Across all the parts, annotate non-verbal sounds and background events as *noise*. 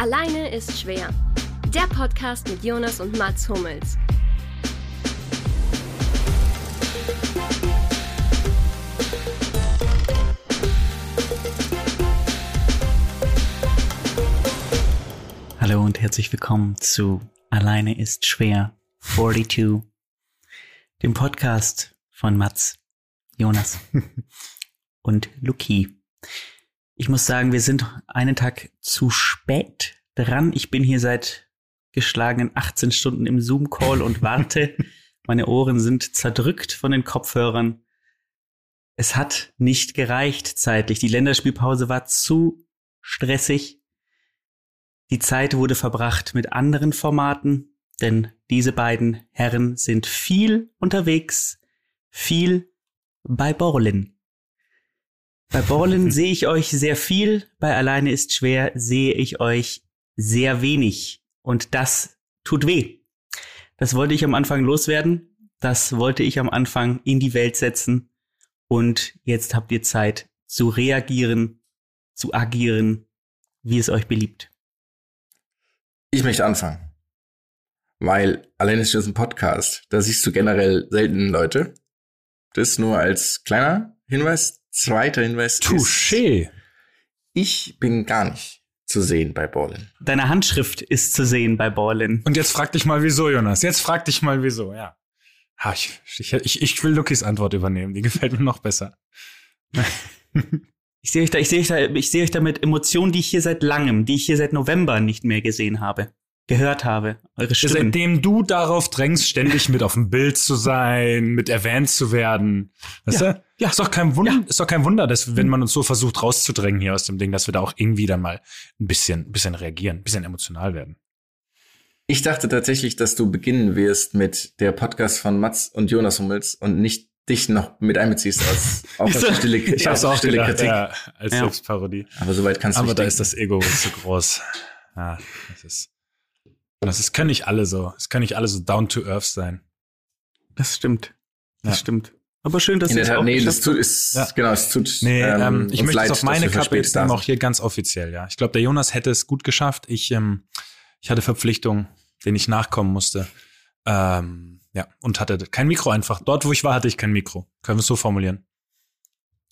Alleine ist schwer. Der Podcast mit Jonas und Mats Hummels. Hallo und herzlich willkommen zu Alleine ist schwer 42, dem Podcast von Mats, Jonas *laughs* und Luki. Ich muss sagen, wir sind einen Tag zu spät dran. Ich bin hier seit geschlagenen 18 Stunden im Zoom-Call und warte. *laughs* Meine Ohren sind zerdrückt von den Kopfhörern. Es hat nicht gereicht zeitlich. Die Länderspielpause war zu stressig. Die Zeit wurde verbracht mit anderen Formaten, denn diese beiden Herren sind viel unterwegs, viel bei Borlin. Bei Borlin *laughs* sehe ich euch sehr viel, bei Alleine ist schwer sehe ich euch sehr wenig. Und das tut weh. Das wollte ich am Anfang loswerden. Das wollte ich am Anfang in die Welt setzen. Und jetzt habt ihr Zeit zu reagieren, zu agieren, wie es euch beliebt. Ich möchte anfangen. Weil allein ist ein Podcast. Da siehst du generell selten Leute. Das nur als kleiner Hinweis. Zweiter Hinweis Touché. ist, ich bin gar nicht zu sehen bei Ballin. Deine Handschrift ist zu sehen bei Ballin. Und jetzt frag dich mal wieso, Jonas. Jetzt frag dich mal wieso, ja. Ha, ich, ich, ich will Lukis Antwort übernehmen. Die gefällt mir noch besser. ich sehe euch da, ich sehe euch da, ich sehe euch da mit Emotionen, die ich hier seit langem, die ich hier seit November nicht mehr gesehen habe gehört habe. Eure Stimmen. Seitdem du darauf drängst, ständig mit auf dem Bild zu sein, mit erwähnt zu werden. Weißt ja. du? Ja. Ist doch kein Wunder, ja. ist doch kein Wunder, dass wenn man uns so versucht rauszudrängen hier aus dem Ding, dass wir da auch irgendwie dann mal ein bisschen, ein bisschen reagieren, ein bisschen emotional werden. Ich dachte tatsächlich, dass du beginnen wirst mit der Podcast von Mats und Jonas Hummels und nicht dich noch mit einbeziehst als *laughs* auch als stille, ich hab's auch stille gedacht, Kritik. Ja, als ja. Selbstparodie. Aber soweit kannst du Aber da denken. ist das Ego zu groß. Ja, das ist das ist, können nicht alle so. Es können nicht alle so down to earth sein. Das stimmt. Das ja. stimmt. Aber schön, dass ihr es auch Nee, das tut, ist, ja. genau, es tut, nee, ähm, ähm ich möchte leid, es auf meine Kappe jetzt nehmen, auch hier ganz offiziell, ja. Ich glaube, der Jonas hätte es gut geschafft. Ich, ähm, ich hatte Verpflichtungen, denen ich nachkommen musste. Ähm, ja, und hatte kein Mikro einfach. Dort, wo ich war, hatte ich kein Mikro. Können wir es so formulieren.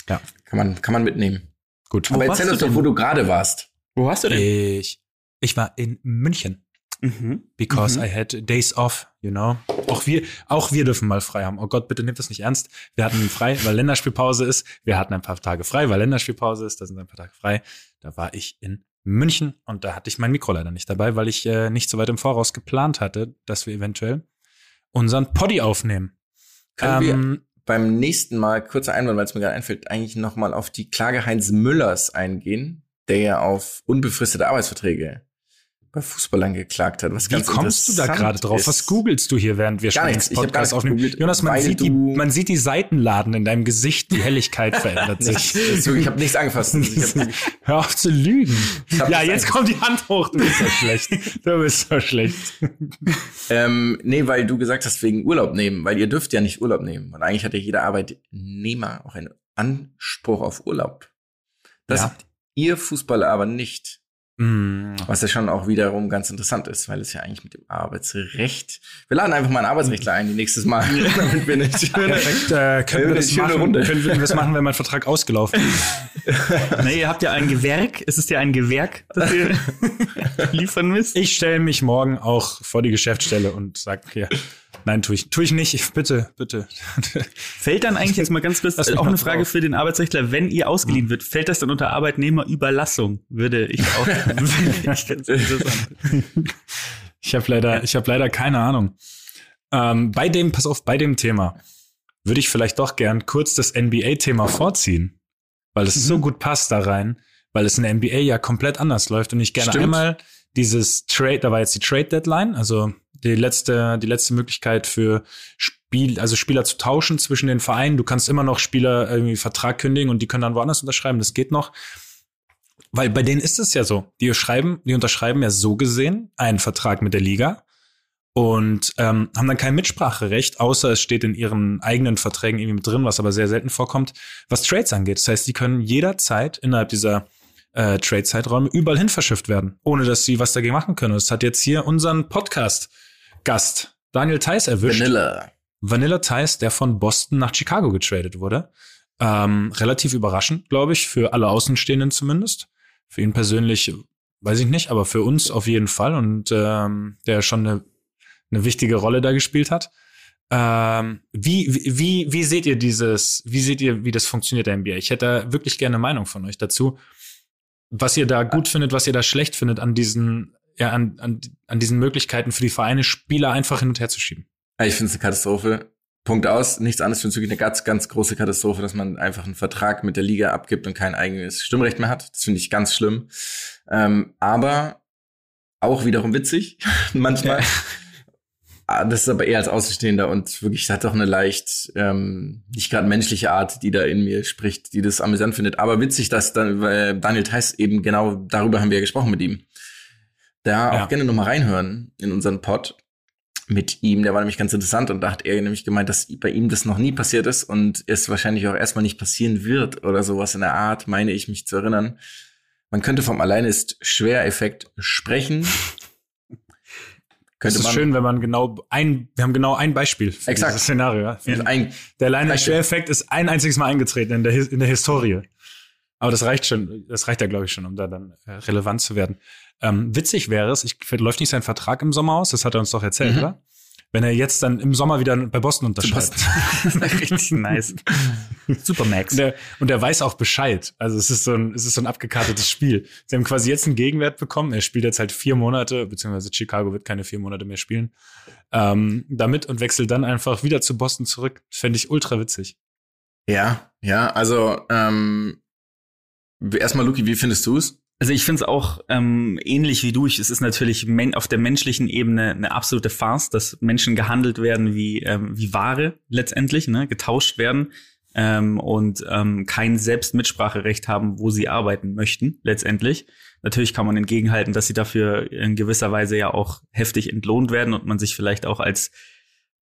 Ja. Kann man, kann man mitnehmen. Gut. Aber erzähl uns doch, wo du gerade warst. Wo hast du denn? Ich, ich war in München. Mhm. Because mhm. I had days off, you know. Auch wir, auch wir dürfen mal frei haben. Oh Gott, bitte nehmt das nicht ernst. Wir hatten frei, weil Länderspielpause ist. Wir hatten ein paar Tage frei, weil Länderspielpause ist. Da sind ein paar Tage frei. Da war ich in München und da hatte ich mein Mikro leider nicht dabei, weil ich äh, nicht so weit im Voraus geplant hatte, dass wir eventuell unseren Poddy aufnehmen. Können ähm, wir beim nächsten Mal, kurzer Einwand, weil es mir gerade einfällt, eigentlich nochmal auf die Klage Heinz Müllers eingehen, der ja auf unbefristete Arbeitsverträge bei Fußballern geklagt hat. Was Wie kommst du da gerade drauf? Was googelst du hier, während wir gar nichts. Podcast aufnehmen? Jonas, man sieht, die, man sieht die Seitenladen in deinem Gesicht, die Helligkeit *laughs* verändert sich. ich habe nichts angefasst. *laughs* Hör auf zu lügen. Ja, jetzt kommt die Hand hoch. Du bist so schlecht. Du bist so schlecht. ähm, nee, weil du gesagt hast, wegen Urlaub nehmen. Weil ihr dürft ja nicht Urlaub nehmen. Und eigentlich hat ja jeder Arbeitnehmer auch einen Anspruch auf Urlaub. Das ja. habt ihr Fußballer aber nicht. Mm. Was ja schon auch wiederum ganz interessant ist, weil es ja eigentlich mit dem Arbeitsrecht. Wir laden einfach mal einen Arbeitsrechtler ein, die nächstes Mal. *laughs* damit wir *laughs* Perfekt, äh, können wir das machen, Runde. können wir das machen, wenn mein Vertrag ausgelaufen ist. *laughs* nee, ihr habt ja ein Gewerk. Es ist ja ein Gewerk, das ihr liefern müsst. Ich stelle mich morgen auch vor die Geschäftsstelle und sag hier, Nein, tue ich, tue ich nicht. Ich, bitte, bitte. *laughs* Fällt dann eigentlich jetzt mal ganz kurz auch eine Frage drauf. für den Arbeitsrechtler, wenn ihr ausgeliehen wird, fällt das dann unter Arbeitnehmerüberlassung? Würde ich auch. *laughs* ich habe leider, ich habe leider keine Ahnung. Ähm, bei dem, pass auf, bei dem Thema würde ich vielleicht doch gern kurz das NBA-Thema vorziehen, weil es mhm. so gut passt da rein, weil es in der NBA ja komplett anders läuft und ich gerne Stimmt. einmal dieses Trade, da war jetzt die Trade Deadline, also die letzte, die letzte Möglichkeit für Spiel, also Spieler zu tauschen zwischen den Vereinen. Du kannst immer noch Spieler irgendwie Vertrag kündigen und die können dann woanders unterschreiben. Das geht noch. Weil bei denen ist es ja so. Die schreiben, die unterschreiben ja so gesehen einen Vertrag mit der Liga und ähm, haben dann kein Mitspracherecht, außer es steht in ihren eigenen Verträgen irgendwie mit drin, was aber sehr selten vorkommt, was Trades angeht. Das heißt, die können jederzeit innerhalb dieser äh, Trade-Zeiträume überall hin verschifft werden, ohne dass sie was dagegen machen können. Das hat jetzt hier unseren Podcast-Gast Daniel Theiss erwischt. Vanilla. Vanilla Theiss, der von Boston nach Chicago getradet wurde. Ähm, relativ überraschend, glaube ich, für alle Außenstehenden zumindest. Für ihn persönlich weiß ich nicht, aber für uns auf jeden Fall und ähm, der schon eine, eine wichtige Rolle da gespielt hat. Ähm, wie, wie, wie seht ihr dieses, wie seht ihr, wie das funktioniert der NBA? Ich hätte da wirklich gerne eine Meinung von euch dazu. Was ihr da gut findet, was ihr da schlecht findet an diesen, ja, an, an, an diesen Möglichkeiten für die Vereine, Spieler einfach hin und her zu schieben. Ich finde es eine Katastrophe. Punkt aus. Nichts anderes für eine ganz, ganz große Katastrophe, dass man einfach einen Vertrag mit der Liga abgibt und kein eigenes Stimmrecht mehr hat. Das finde ich ganz schlimm. Ähm, aber auch wiederum witzig, *laughs* manchmal. Ah, das ist aber eher als Außenstehender und wirklich hat doch eine leicht ähm, nicht gerade menschliche Art, die da in mir spricht, die das amüsant findet. Aber witzig, dass dann weil Daniel Theiss eben genau darüber haben wir ja gesprochen mit ihm. Da Ja. auch gerne nochmal reinhören in unseren Pod mit ihm. Der war nämlich ganz interessant und da hat er nämlich gemeint, dass bei ihm das noch nie passiert ist und es wahrscheinlich auch erstmal nicht passieren wird oder sowas in der Art, meine ich mich zu erinnern. Man könnte vom Alleine ist schwer Effekt *laughs* sprechen. Es könnte ist schön, wenn man genau ein, wir haben genau ein Beispiel für Exakt. dieses Szenario. Ja. ein, Der. Schwereffekt ist ein einziges Mal eingetreten in der, in der Historie. Aber das reicht schon, das reicht ja, glaube ich, schon, um da dann äh, relevant zu werden. Ähm, witzig wäre es, ich, läuft nicht sein Vertrag im Sommer aus, das hat er uns doch erzählt, Mhm. oder? Wenn er jetzt dann im Sommer wieder bei Boston unterschreibt. *laughs* *laughs* Richtig nice. Supermax. Und der, und der weiß auch Bescheid. Also es ist so ein, es ist so ein abgekartetes Spiel. Sie haben quasi jetzt einen Gegenwert bekommen. Er spielt jetzt halt vier Monate, beziehungsweise Chicago wird keine vier Monate mehr spielen. Ähm, damit und wechselt dann einfach wieder zu Boston zurück. Fände ich ultra witzig. ja, ja, also ähm, erstmal Luki, wie findest du es? Also ich finde es auch ähm, ähnlich wie du. Ich, es ist natürlich auf der menschlichen Ebene eine absolute Farce, dass Menschen gehandelt werden wie, ähm, wie Ware letztendlich, ne, getauscht werden ähm, und ähm, kein Selbstmitspracherecht haben, wo sie arbeiten möchten, letztendlich. Natürlich kann man entgegenhalten, dass sie dafür in gewisser Weise ja auch heftig entlohnt werden und man sich vielleicht auch als,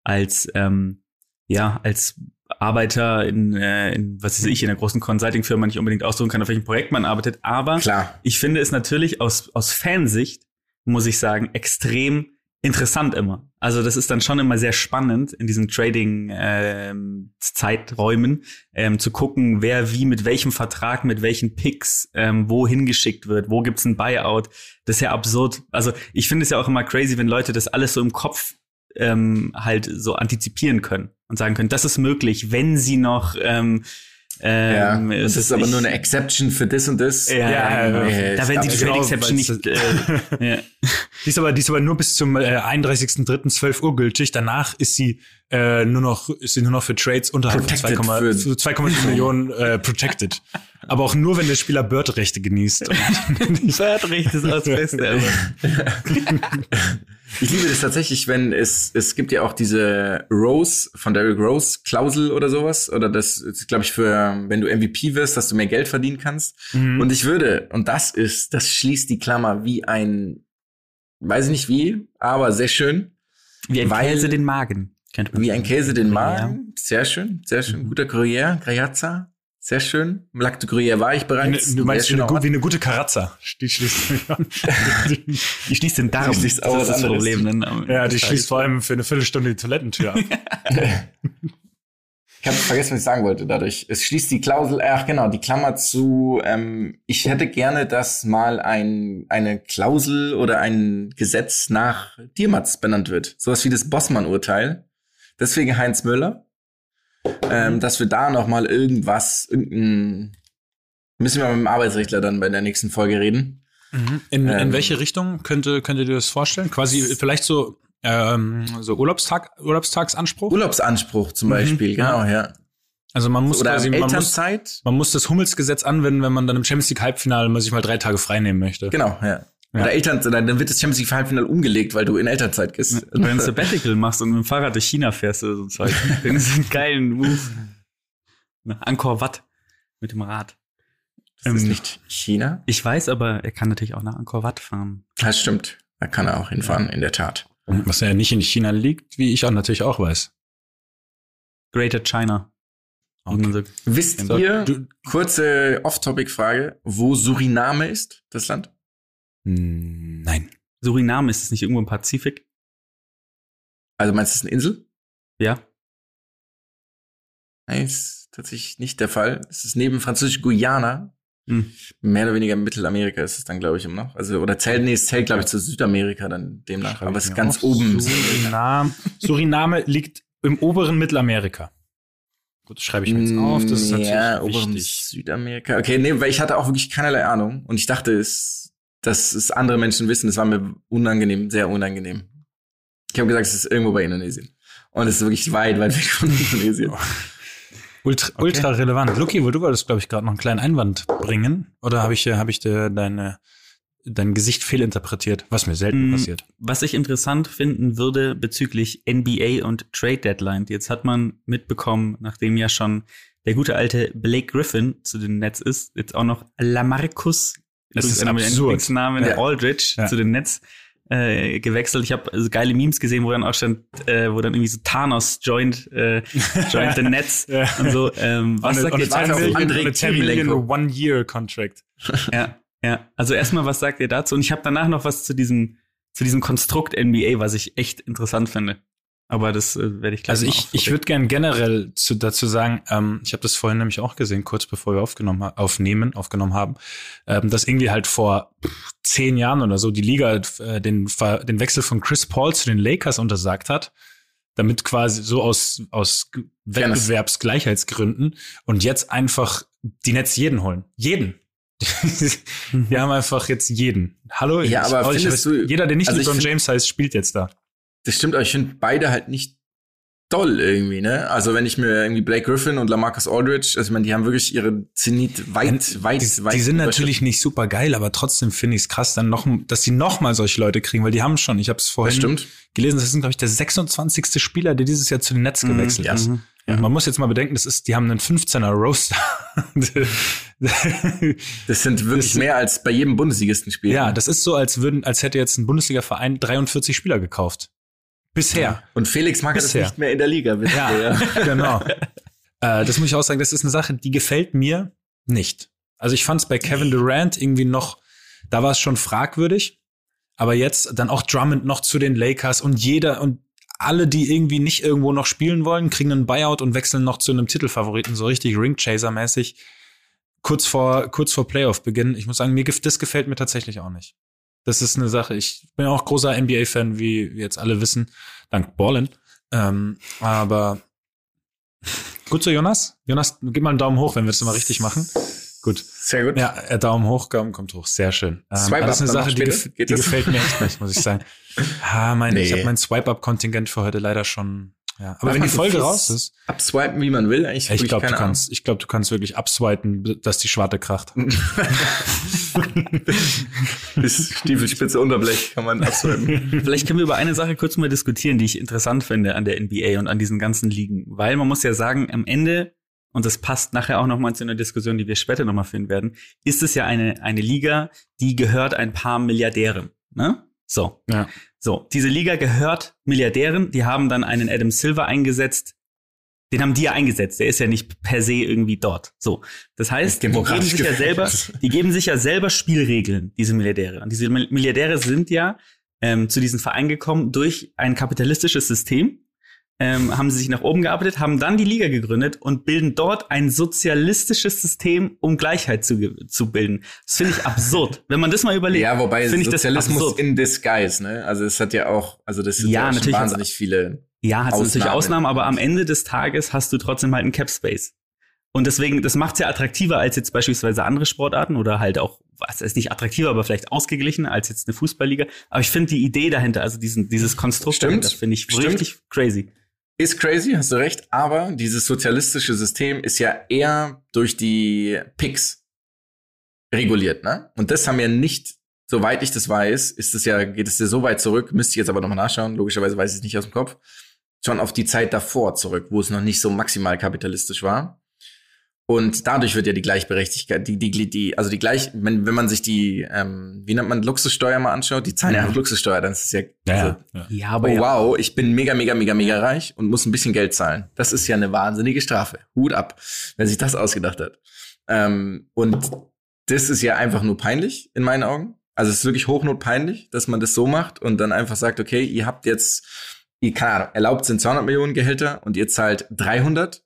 als ähm, ja, als Arbeiter in, äh, in, was weiß ich, in einer großen Consulting-Firma nicht unbedingt aussuchen kann, auf welchem Projekt man arbeitet. Aber Klar. ich finde es natürlich aus, aus Fansicht, muss ich sagen, extrem interessant immer. Also das ist dann schon immer sehr spannend in diesen Trading-Zeiträumen ähm, zu gucken, wer wie mit welchem Vertrag, mit welchen Picks ähm, wo hingeschickt wird, wo gibt's ein Buyout. Das ist ja absurd. Also ich finde es ja auch immer crazy, wenn Leute das alles so im Kopf ähm, halt so antizipieren können und sagen können, das ist möglich, wenn sie noch ähm, Ja, ähm, das ist aber nur eine Exception für das und das. ja, Ja, genau. äh, da werden die es Trade gab- Exception genau, nicht. Äh, *laughs* ja. Die ist aber, die ist aber nur bis zum äh, 31.03.12 Uhr gültig. Danach ist sie äh, nur noch, ist sie nur noch für Trades unterhalb von Protected 2,5 für- für 2,5 *laughs* Millionen äh, protected. Aber auch nur, wenn der Spieler Bird-Rechte genießt. *laughs* Förderrecht ist das Beste. Ich liebe das tatsächlich, wenn es, es gibt ja auch diese Rose von Derrick Rose Klausel oder sowas. Oder das ist, glaube ich, für, wenn du MVP wirst, dass du mehr Geld verdienen kannst. Mhm. Und ich würde, und das ist, das schließt die Klammer wie ein, weiß ich nicht wie, aber sehr schön. Wie ein Weil- Käse den Magen. Wie ein Käse den. Magen. Sehr schön, sehr schön. Mhm. Guter Gruyère, Grajazza. Sehr schön. Lacto Gruyère war ich Wie bereits. eine, du meinst wie eine, wie eine gute Karazza. Die schließt, *laughs* Die schließt den Darm. Die schließt das ist das. Problem. ne? Am- ja, die schließt vor allem für eine Viertelstunde die Toilettentür ab. *laughs* Ich habe vergessen, was ich sagen wollte dadurch. Es schließt die Klausel, ach genau, die Klammer zu, ähm, ich hätte gerne, dass mal ein, eine Klausel oder ein Gesetz nach Diermatz benannt wird. Sowas wie das Bossmann-Urteil. Deswegen Heinz Müller. Ähm, dass wir da noch mal irgendwas, irgendein, müssen wir mit dem Arbeitsrechtler dann bei der nächsten Folge reden. In, in Ähm. welche Richtung könnte, könnt ihr dir das vorstellen? Quasi vielleicht so, ähm, so Urlaubstag, Urlaubstagsanspruch? Urlaubsanspruch zum Mhm, Beispiel, ja. genau, ja. Also man muss Oder quasi, man muss, man muss das Hummelsgesetz anwenden, wenn man dann im Champions League Halbfinale mal sich mal drei Tage frei nehmen möchte. Genau, ja. Ja. Oder Elternzeit, dann wird das Champions League Halbfinale umgelegt, weil du in Elternzeit gehst. Wenn du ein Sabbatical machst und mit dem Fahrrad durch China fährst oder so Zeug, *laughs* dann ist das ein geilen Move. Na, Angkor Wat mit dem Rad. Das ist Ähm, nicht China. Ich weiß, aber er kann natürlich auch nach Angkor Wat fahren. Das stimmt. Da kann er auch hinfahren, in der Tat. Was ja nicht in China liegt, wie ich auch natürlich auch weiß. Greater China. Okay. Wisst ihr, du, kurze Off-Topic-Frage, wo Suriname ist, das Land? Nein. Suriname ist es nicht irgendwo im Pazifik? Also meinst du, es ist eine Insel? Ja. Nein, ist tatsächlich nicht der Fall. Es ist neben französisch Guyana. Hm. Mehr oder weniger Mittelamerika ist es dann, glaube ich, immer noch. Also, oder zählt, nee, es zählt, glaube ich, zu Südamerika dann demnach. Aber es ist ganz auf. oben. Suriname, Suriname liegt im oberen Mittelamerika. Gut, das schreibe ich mir jetzt auf. Das ist natürlich ja, oberen Südamerika. Okay, nee, weil ich hatte auch wirklich keinerlei Ahnung. Und ich dachte, es, dass es andere Menschen wissen. Das war mir unangenehm, sehr unangenehm. Ich habe gesagt, es ist irgendwo bei Indonesien. Und es ist wirklich weit, weit weg von *laughs* Indonesien. Ultra, okay. ultra relevant. Lucky, du wolltest, glaube ich, gerade noch einen kleinen Einwand bringen. Oder habe ich, hab ich dir deine, dein Gesicht fehlinterpretiert, was mir selten mm, passiert. Was ich interessant finden würde bezüglich NBA und Trade Deadline. Jetzt hat man mitbekommen, nachdem ja schon der gute alte Blake Griffin zu den Nets ist, jetzt auch noch Lamarcus, das ist ein absurd. Name ja. der Aldridge ja. zu den Nets äh, gewechselt. Ich habe also geile Memes gesehen, wo dann auch stand, äh, wo dann irgendwie so Thanos joined, äh, joined the *laughs* Nets ja. und so. Ähm, was sagt ihr dazu? 10 Million One-Year-Contract. ja, ja. Also erstmal, was sagt ihr dazu? Und ich habe danach noch was zu diesem, zu diesem Konstrukt NBA, was ich echt interessant finde. Aber das äh, werde ich gleich Also ich, ich würde gern generell zu, dazu sagen, ähm, ich habe das vorhin nämlich auch gesehen, kurz bevor wir aufgenommen aufnehmen, aufgenommen haben, ähm, dass irgendwie halt vor zehn Jahren oder so die Liga äh, den, den Wechsel von Chris Paul zu den Lakers untersagt hat, damit quasi so aus, aus Wettbewerbsgleichheitsgründen und jetzt einfach die Netz jeden holen. Jeden. *laughs* Wir haben einfach jetzt jeden. Hallo, ja, aber ich, findest du, jeder, der nicht also LeBron James heißt, spielt jetzt da. Das stimmt, aber ich finde beide halt nicht doll irgendwie, ne? Also wenn ich mir irgendwie Blake Griffin und Lamarcus Aldridge, also ich meine, die haben wirklich ihre Zenit weit, weit, die, weit. Die sind natürlich nicht super geil, aber trotzdem finde ich es krass, dann noch, dass sie noch mal solche Leute kriegen, weil die haben schon, ich habe es vorhin das gelesen, das ist glaube ich der 26. Spieler, der dieses Jahr zu den Netz mhm, gewechselt mhm, ist. Mhm. Ja. Man muss jetzt mal bedenken, das ist, die haben einen 15er Roaster. *laughs* das sind wirklich das, mehr als bei jedem Bundesligisten Spiel. Ja, das ist so, als würden, als hätte jetzt ein Bundesliga-Verein 43 Spieler gekauft. Bisher. Und Felix mag Bisher. das nicht mehr in der Liga. Ja, ja. *laughs* genau. *laughs* äh, das muss ich auch sagen, das ist eine Sache, die gefällt mir nicht. Also ich fand es bei Kevin Durant irgendwie noch, da war es schon fragwürdig. Aber jetzt dann auch Drummond noch zu den Lakers und jeder und alle, die irgendwie nicht irgendwo noch spielen wollen, kriegen einen Buyout und wechseln noch zu einem Titelfavoriten, so richtig Ringchaser-mäßig. Kurz vor, kurz vor Playoff-Beginn. Ich muss sagen, mir, das gefällt mir tatsächlich auch nicht. Das ist eine Sache. Ich bin auch großer NBA-Fan, wie jetzt alle wissen, dank Ballin. Ähm, aber *laughs* gut so, Jonas. Jonas, gib mal einen Daumen hoch, wenn wir das mal richtig machen. Gut. Sehr gut. Ja, äh, Daumen hoch, Daumen kommt hoch. Sehr schön. Ähm, das ist eine Sache, die, gef die gefällt mir echt nicht, muss ich sagen. *laughs* Ah, mein, nee. Ich habe mein Swipe-Up-Kontingent für heute leider schon ja, aber wenn die Folge raus ist. Abswipen, wie man will, eigentlich. Ich glaube, du kannst, ich glaube, du kannst wirklich abswipen, dass die Schwarte kracht. *laughs* Bis Stiefelspitze Unterblech kann man abswipen. Vielleicht können wir über eine Sache kurz mal diskutieren, die ich interessant finde an der NBA und an diesen ganzen Ligen. Weil man muss ja sagen, am Ende, und das passt nachher auch nochmal zu einer Diskussion, die wir später nochmal führen werden, ist es ja eine, eine Liga, die gehört ein paar Milliardären. Ne? So. Ja. So, diese Liga gehört Milliardären, die haben dann einen Adam Silver eingesetzt. Den haben die ja eingesetzt, der ist ja nicht per se irgendwie dort. So. Das heißt, die geben sich ja selber, die geben sich ja selber Spielregeln, diese Milliardäre. Und diese Milliardäre sind ja ähm, zu diesem Verein gekommen durch ein kapitalistisches System, ähm, haben sie sich nach oben gearbeitet, haben dann die Liga gegründet und bilden dort ein sozialistisches System, um Gleichheit zu, zu bilden. Das finde ich absurd. *laughs* Wenn man das mal überlegt, ja, wobei finde ich Sozialismus in disguise, ne? Also es hat ja auch, also das sind ja, ja natürlich wahnsinnig viele. Ja, hat natürlich Ausnahmen, aber am Ende des Tages hast du trotzdem halt einen Cap Space. Und deswegen, das macht es ja attraktiver als jetzt beispielsweise andere Sportarten oder halt auch, was ist nicht attraktiver, aber vielleicht ausgeglichener als jetzt eine Fußballliga. Aber ich finde die Idee dahinter, also diesen, dieses Konstrukt Stimmt. finde ich Stimmt. richtig crazy. Ist crazy, hast du recht, aber dieses sozialistische System ist ja eher durch die Picks reguliert, ne? Und das haben ja nicht, soweit ich das weiß, ist es ja, geht es ja so weit zurück, müsste ich jetzt aber nochmal nachschauen, logischerweise weiß ich es nicht aus dem Kopf, schon auf die Zeit davor zurück, wo es noch nicht so maximal kapitalistisch war. Und dadurch wird ja die Gleichberechtigkeit, die, die, die, also die gleich, wenn, wenn man sich die, ähm, wie nennt man Luxussteuer mal anschaut, die zahlen ja auch Luxussteuer, dann ist es ja, Ja, also, ja, ja. Ja, aber oh ja. wow, ich bin mega, mega, mega, mega reich und muss ein bisschen Geld zahlen. Das ist ja eine wahnsinnige Strafe. Hut ab, wer sich das ausgedacht hat. Ähm, und das ist ja einfach nur peinlich in meinen Augen. Also es ist wirklich hochnotpeinlich, dass man das so macht und dann einfach sagt, okay, ihr habt jetzt, ihr, keine Ahnung, erlaubt sind 200 Millionen Gehälter und ihr zahlt 300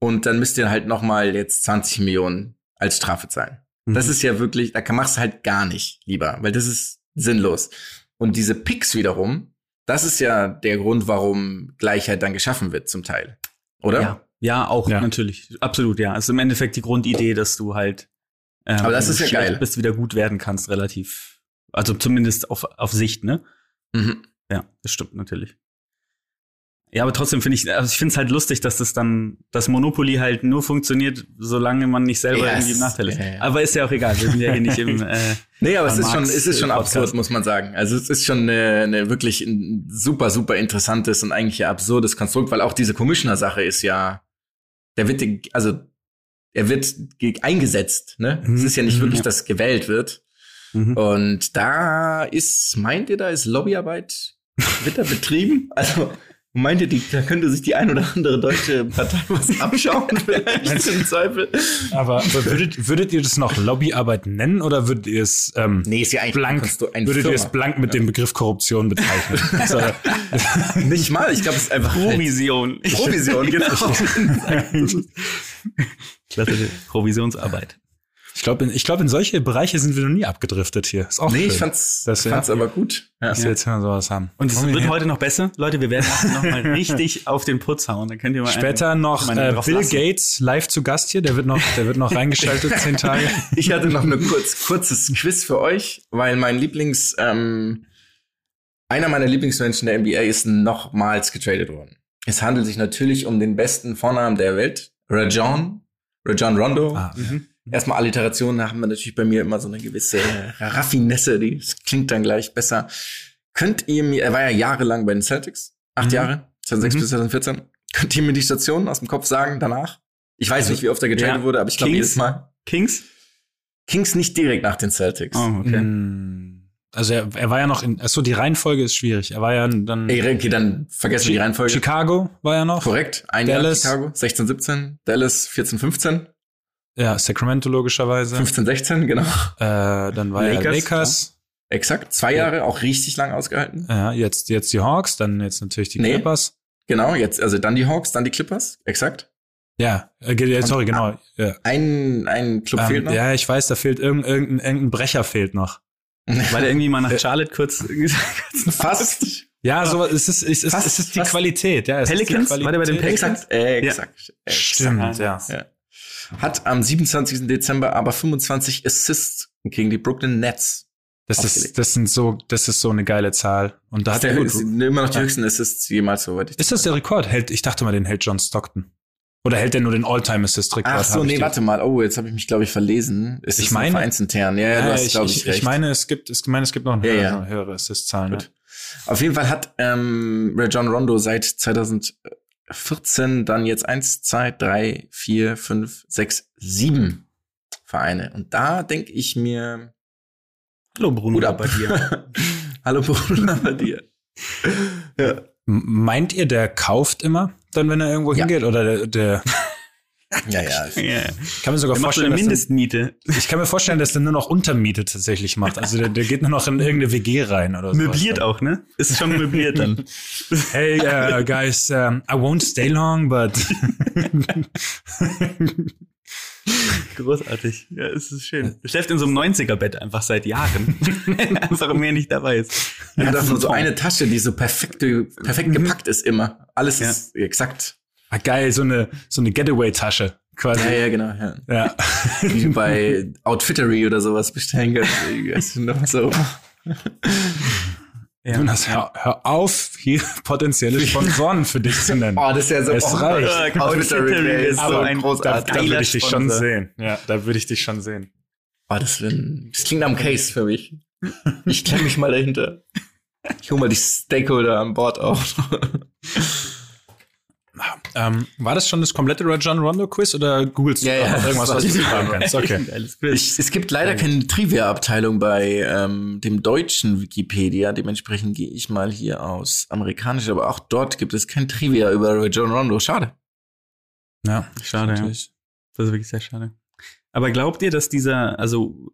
und dann müsst ihr halt noch mal jetzt 20 Millionen als Strafe zahlen. Mhm. Das ist ja wirklich, da kann- machst du halt gar nicht lieber, weil das ist sinnlos. Und diese Picks wiederum, das ist ja der Grund, warum Gleichheit dann geschaffen wird zum Teil. Oder? Ja, ja, auch Ja. natürlich. Absolut, ja. Also im Endeffekt die Grundidee, dass du halt ähm, Aber das wenn ist du ja schlecht geil. bist, wieder gut werden kannst, relativ. Also zumindest auf, auf Sicht, ne? Mhm. Ja, das stimmt natürlich. Ja, aber trotzdem finde ich, also ich finde es halt lustig, dass das dann, das Monopoly halt nur funktioniert, solange man nicht selber Ja, irgendwie im es- Nachteil ist. ja, ja. Aber ist ja auch egal, wir sind ja hier nicht im, *laughs* äh, Nee, aber es ist schon, es ist schon äh, absurd, muss man sagen. Also es ist schon eine, eine wirklich ein super, super interessantes und eigentlich ja absurdes Konstrukt, weil auch diese Commissioner-Sache ist ja, der wird, also er wird ge- eingesetzt, ne? Mhm. Es ist ja nicht Mhm, wirklich, ja. dass gewählt wird. mhm. Und da ist, meint ihr, da ist Lobbyarbeit, wird da betrieben? Also, meint ihr, die, da könnte sich die ein oder andere deutsche Partei was *laughs* abschauen, vielleicht im Zweifel? Aber, aber würdet, würdet ihr das noch Lobbyarbeit nennen oder würdet ihr es ähm, Nee, ist ja eigentlich blank, kannst du ein würdet ihr es blank mit dem Begriff Korruption bezeichnen? *laughs* Also, Nicht mal, ich glaube, es ist einfach Provision. Provision, *laughs* genau. Klassische Provisionsarbeit. Ich glaube, in, ich glaub, in solche Bereiche sind wir noch nie abgedriftet hier. Ist auch nee, schön, ich fand's, Das ich ja- fand's aber gut. Ja. dass wir jetzt mal sowas haben. Und es wir wird hier- heute noch besser. Leute, wir werden *laughs* noch mal richtig auf den Putz hauen. Dann könnt ihr mal Später noch meine äh, Bill lassen. Gates live zu Gast hier. Der wird noch, der wird noch reingeschaltet zehn *laughs* Tage. Ich hatte noch eine kurz, kurzes Quiz für euch, weil mein Lieblings, ähm, einer meiner Lieblingsmenschen der NBA ist nochmals getradet worden. Es handelt sich natürlich um den besten Vornamen der Welt, Rajon, Rajon Rondo. Ah, Mhm. Erstmal Alliterationen haben wir natürlich bei mir immer so eine gewisse Raffinesse, die klingt dann gleich besser. Könnt ihr mir, er war ja jahrelang bei den Celtics, acht Mhm. Jahre, 2006 Mhm. bis 2014. Könnt ihr mir die Stationen aus dem Kopf sagen danach? Ich weiß Also, nicht, wie oft er getradet ja, wurde, aber ich glaube Kings. jedes Mal. Kings? Kings nicht direkt nach den Celtics. Oh, okay. Mm, Also er, er war ja noch in, achso, die Reihenfolge ist schwierig. Er war ja dann Ey, okay, dann vergessen wir die Reihenfolge. Chicago war ja noch. Korrekt. Ein Dallas. Jahr Chicago, 16, 17. Dallas 14, 15. Ja, Sacramento logischerweise. 15, 16, genau. Äh, dann war Lakers, er Lakers. Exakt. Zwei Jahre, auch richtig lang ausgehalten. Ja, jetzt, jetzt die Hawks, dann jetzt natürlich die Nee. Clippers. Genau, jetzt, also dann die Hawks, dann die Clippers. Exakt. Ja, äh, ja, sorry, genau. Ja. Ein, ein Club fehlt Ähm, noch. ja, ich weiß, da fehlt irgendein, irgendein, irgendein Brecher fehlt noch. *laughs* Weil er irgendwie mal nach Charlotte kurz *laughs* Fast. Ja, so es ist, es ist, Fast, es ist die fast. Qualität. Ja, es Pelicans? Ist die War der bei den Qualität. Pelicans? Exakt. Äh, exakt. Stimmt, ja. Ja. Hat am 27. Dezember aber 25 Assists gegen die Brooklyn Nets. Das Aufgelegt. ist, das sind so, das ist so eine geile Zahl. Und da Das hat er der, immer noch die höchsten Assists jemals, soweit ich Ist das der Rekord? Hält, ich dachte mal, den hält John Stockton. Oder hält er nur den All-Time-Assist-Rekord? Ach so, ich nee, warte mal. Oh, jetzt habe ich mich, glaube ich, verlesen. Es Ich ist nur meine- vereinsintern. Ja, ja, du hast, ich, glaube ich, ich, recht. ich meine, es gibt, ich meine, es gibt noch eine Ja, höhere, ja. höhere Assist-Zahlen. Gut. Auf jeden Fall hat ähm, Rajon Rondo seit 2014 dann jetzt eins, zwei, drei, vier, fünf, sechs, sieben Vereine. Und da denke ich mir, Hallo Bruno, bei dir. *laughs* Hallo Bruder bei dir. ja. Meint ihr, der kauft immer, dann, wenn er irgendwo Ja. hingeht? Oder der, der ja, ja. *laughs* Ja. ich kann mir sogar Er macht so eine vorstellen, dass der, Mindestmiete. ich kann mir vorstellen, dass der nur noch Untermiete tatsächlich macht. Also der, der geht nur noch in irgendeine WG rein oder so. Möbliert auch, ne? Ist schon möbliert dann. *laughs* Hey, uh, guys, um, I won't stay long, but *laughs* Großartig. Ja, es ist schön. Er schläft in so einem 90er-Bett einfach seit Jahren. einfach mehr nicht dabei ist. Und das nur so eine Tasche, die so perfekt, perfekt gepackt ist immer. Alles Ja. ist exakt. Ah, geil, so eine so eine Getaway-Tasche quasi. Ja, ja, genau. Ja. Ja. Wie bei Outfittery oder sowas bestellen kannst. So. Jonas, hör, hör auf, hier potenzielle Sponsoren für dich zu nennen. Oh, das ist ja so. Es oh, reicht. Outfittery ist so ein da, großartig. da würde ich dich schon sehen. Ja, da würde ich dich schon sehen. Oh, das, wär- das klingt am Case für mich. Ich klemme mich mal dahinter. Ich hole mal die Stakeholder an Bord auf. Ähm, war das schon das komplette John Rondo Quiz oder googelst du Ja, ja, irgendwas, was du *laughs* fragen Frage. kannst? Okay. *laughs* Ich, es gibt leider keine Trivia-Abteilung bei ähm, dem deutschen Wikipedia. Dementsprechend gehe ich mal hier aus amerikanisch, aber auch dort gibt es kein Trivia über John Rondo. Schade. Ja, Schade, ja. natürlich. Das ist wirklich sehr schade. Aber glaubt ihr, dass dieser, also,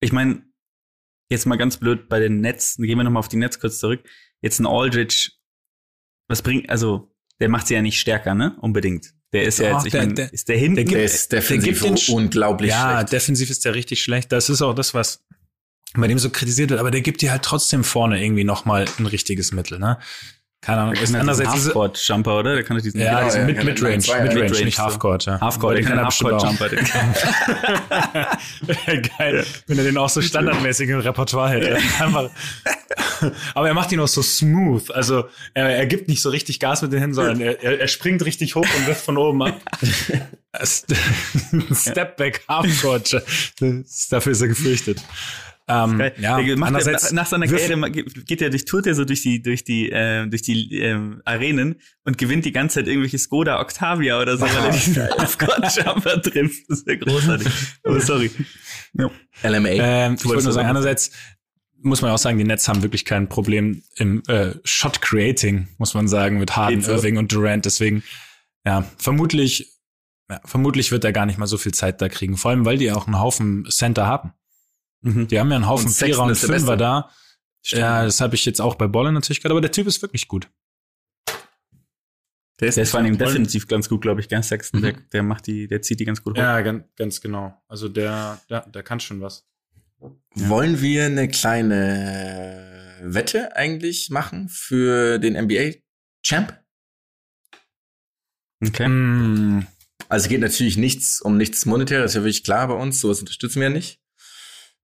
ich meine, jetzt mal ganz blöd bei den Nets, gehen wir nochmal auf die Nets kurz zurück. Jetzt ein Aldridge, was bringt, also, der macht sie ja nicht stärker, ne? Unbedingt. Der ist ja jetzt, ich der- meine, der- ist der hinten. der Der ist defensiv gibt den Sch- unglaublich Ja, schlecht. defensiv ist der richtig schlecht. Das ist auch das, was bei dem so kritisiert wird. Aber der gibt dir halt trotzdem vorne irgendwie noch mal ein richtiges Mittel, ne? Keine Ahnung. Ist andererseits ist Halfcourt-Jumper, oder? Der kann doch diesen ja, Genau, diesen ja, Mid ja, Midrange, Midrange, nicht. Halfcourt. Ja. Halfcourt, den kann er. Halfcourt-Jumper. den- *laughs* Geil, wenn er den auch so standardmäßig im Repertoire hätte. Aber er macht ihn auch so smooth. Also er, er gibt nicht so richtig Gas mit den Händen, sondern er, er, springt richtig hoch und wirft von oben ab. *laughs* *laughs* Stepback Halfcourt. Dafür ist er gefürchtet. Ähm, ja, der macht andererseits der, nach seiner Karriere geht er durch, tourt er so durch die, durch die, äh, durch die ähm, Arenen und gewinnt die ganze Zeit irgendwelche Skoda Octavia oder so, weil er diesen *laughs* Halfcourt-Jumper trifft. Das ist ja großartig. *laughs* Aber sorry. Ja. LMA. Ähm, ich wollte nur sagen, einerseits muss man auch sagen, die Nets haben wirklich kein Problem im äh, Shot Creating, muss man sagen, mit Harden, Geht so. Irving und Durant. Deswegen, ja, vermutlich, ja, vermutlich wird er gar nicht mal so viel Zeit da kriegen. Vor allem, weil die auch einen Haufen Center haben. Mhm. Die haben ja einen Haufen Und Vierer und ist der Fünfer da. Stimmt. Ja, das habe ich jetzt auch bei Bolle natürlich gehört, aber der Typ ist wirklich gut. Der Der ist vor allem defensiv ganz gut, glaube ich, ganz Sexton. Mhm. Der, der macht die, der zieht die ganz gut hoch. Ja, ganz, ganz genau. Also der, der, der kann schon was. Wollen wir eine kleine Wette eigentlich machen für den NBA Champ? Okay. Mm, Also es geht natürlich nichts um nichts Monetäres, ist ja wirklich klar bei uns, sowas unterstützen wir ja nicht.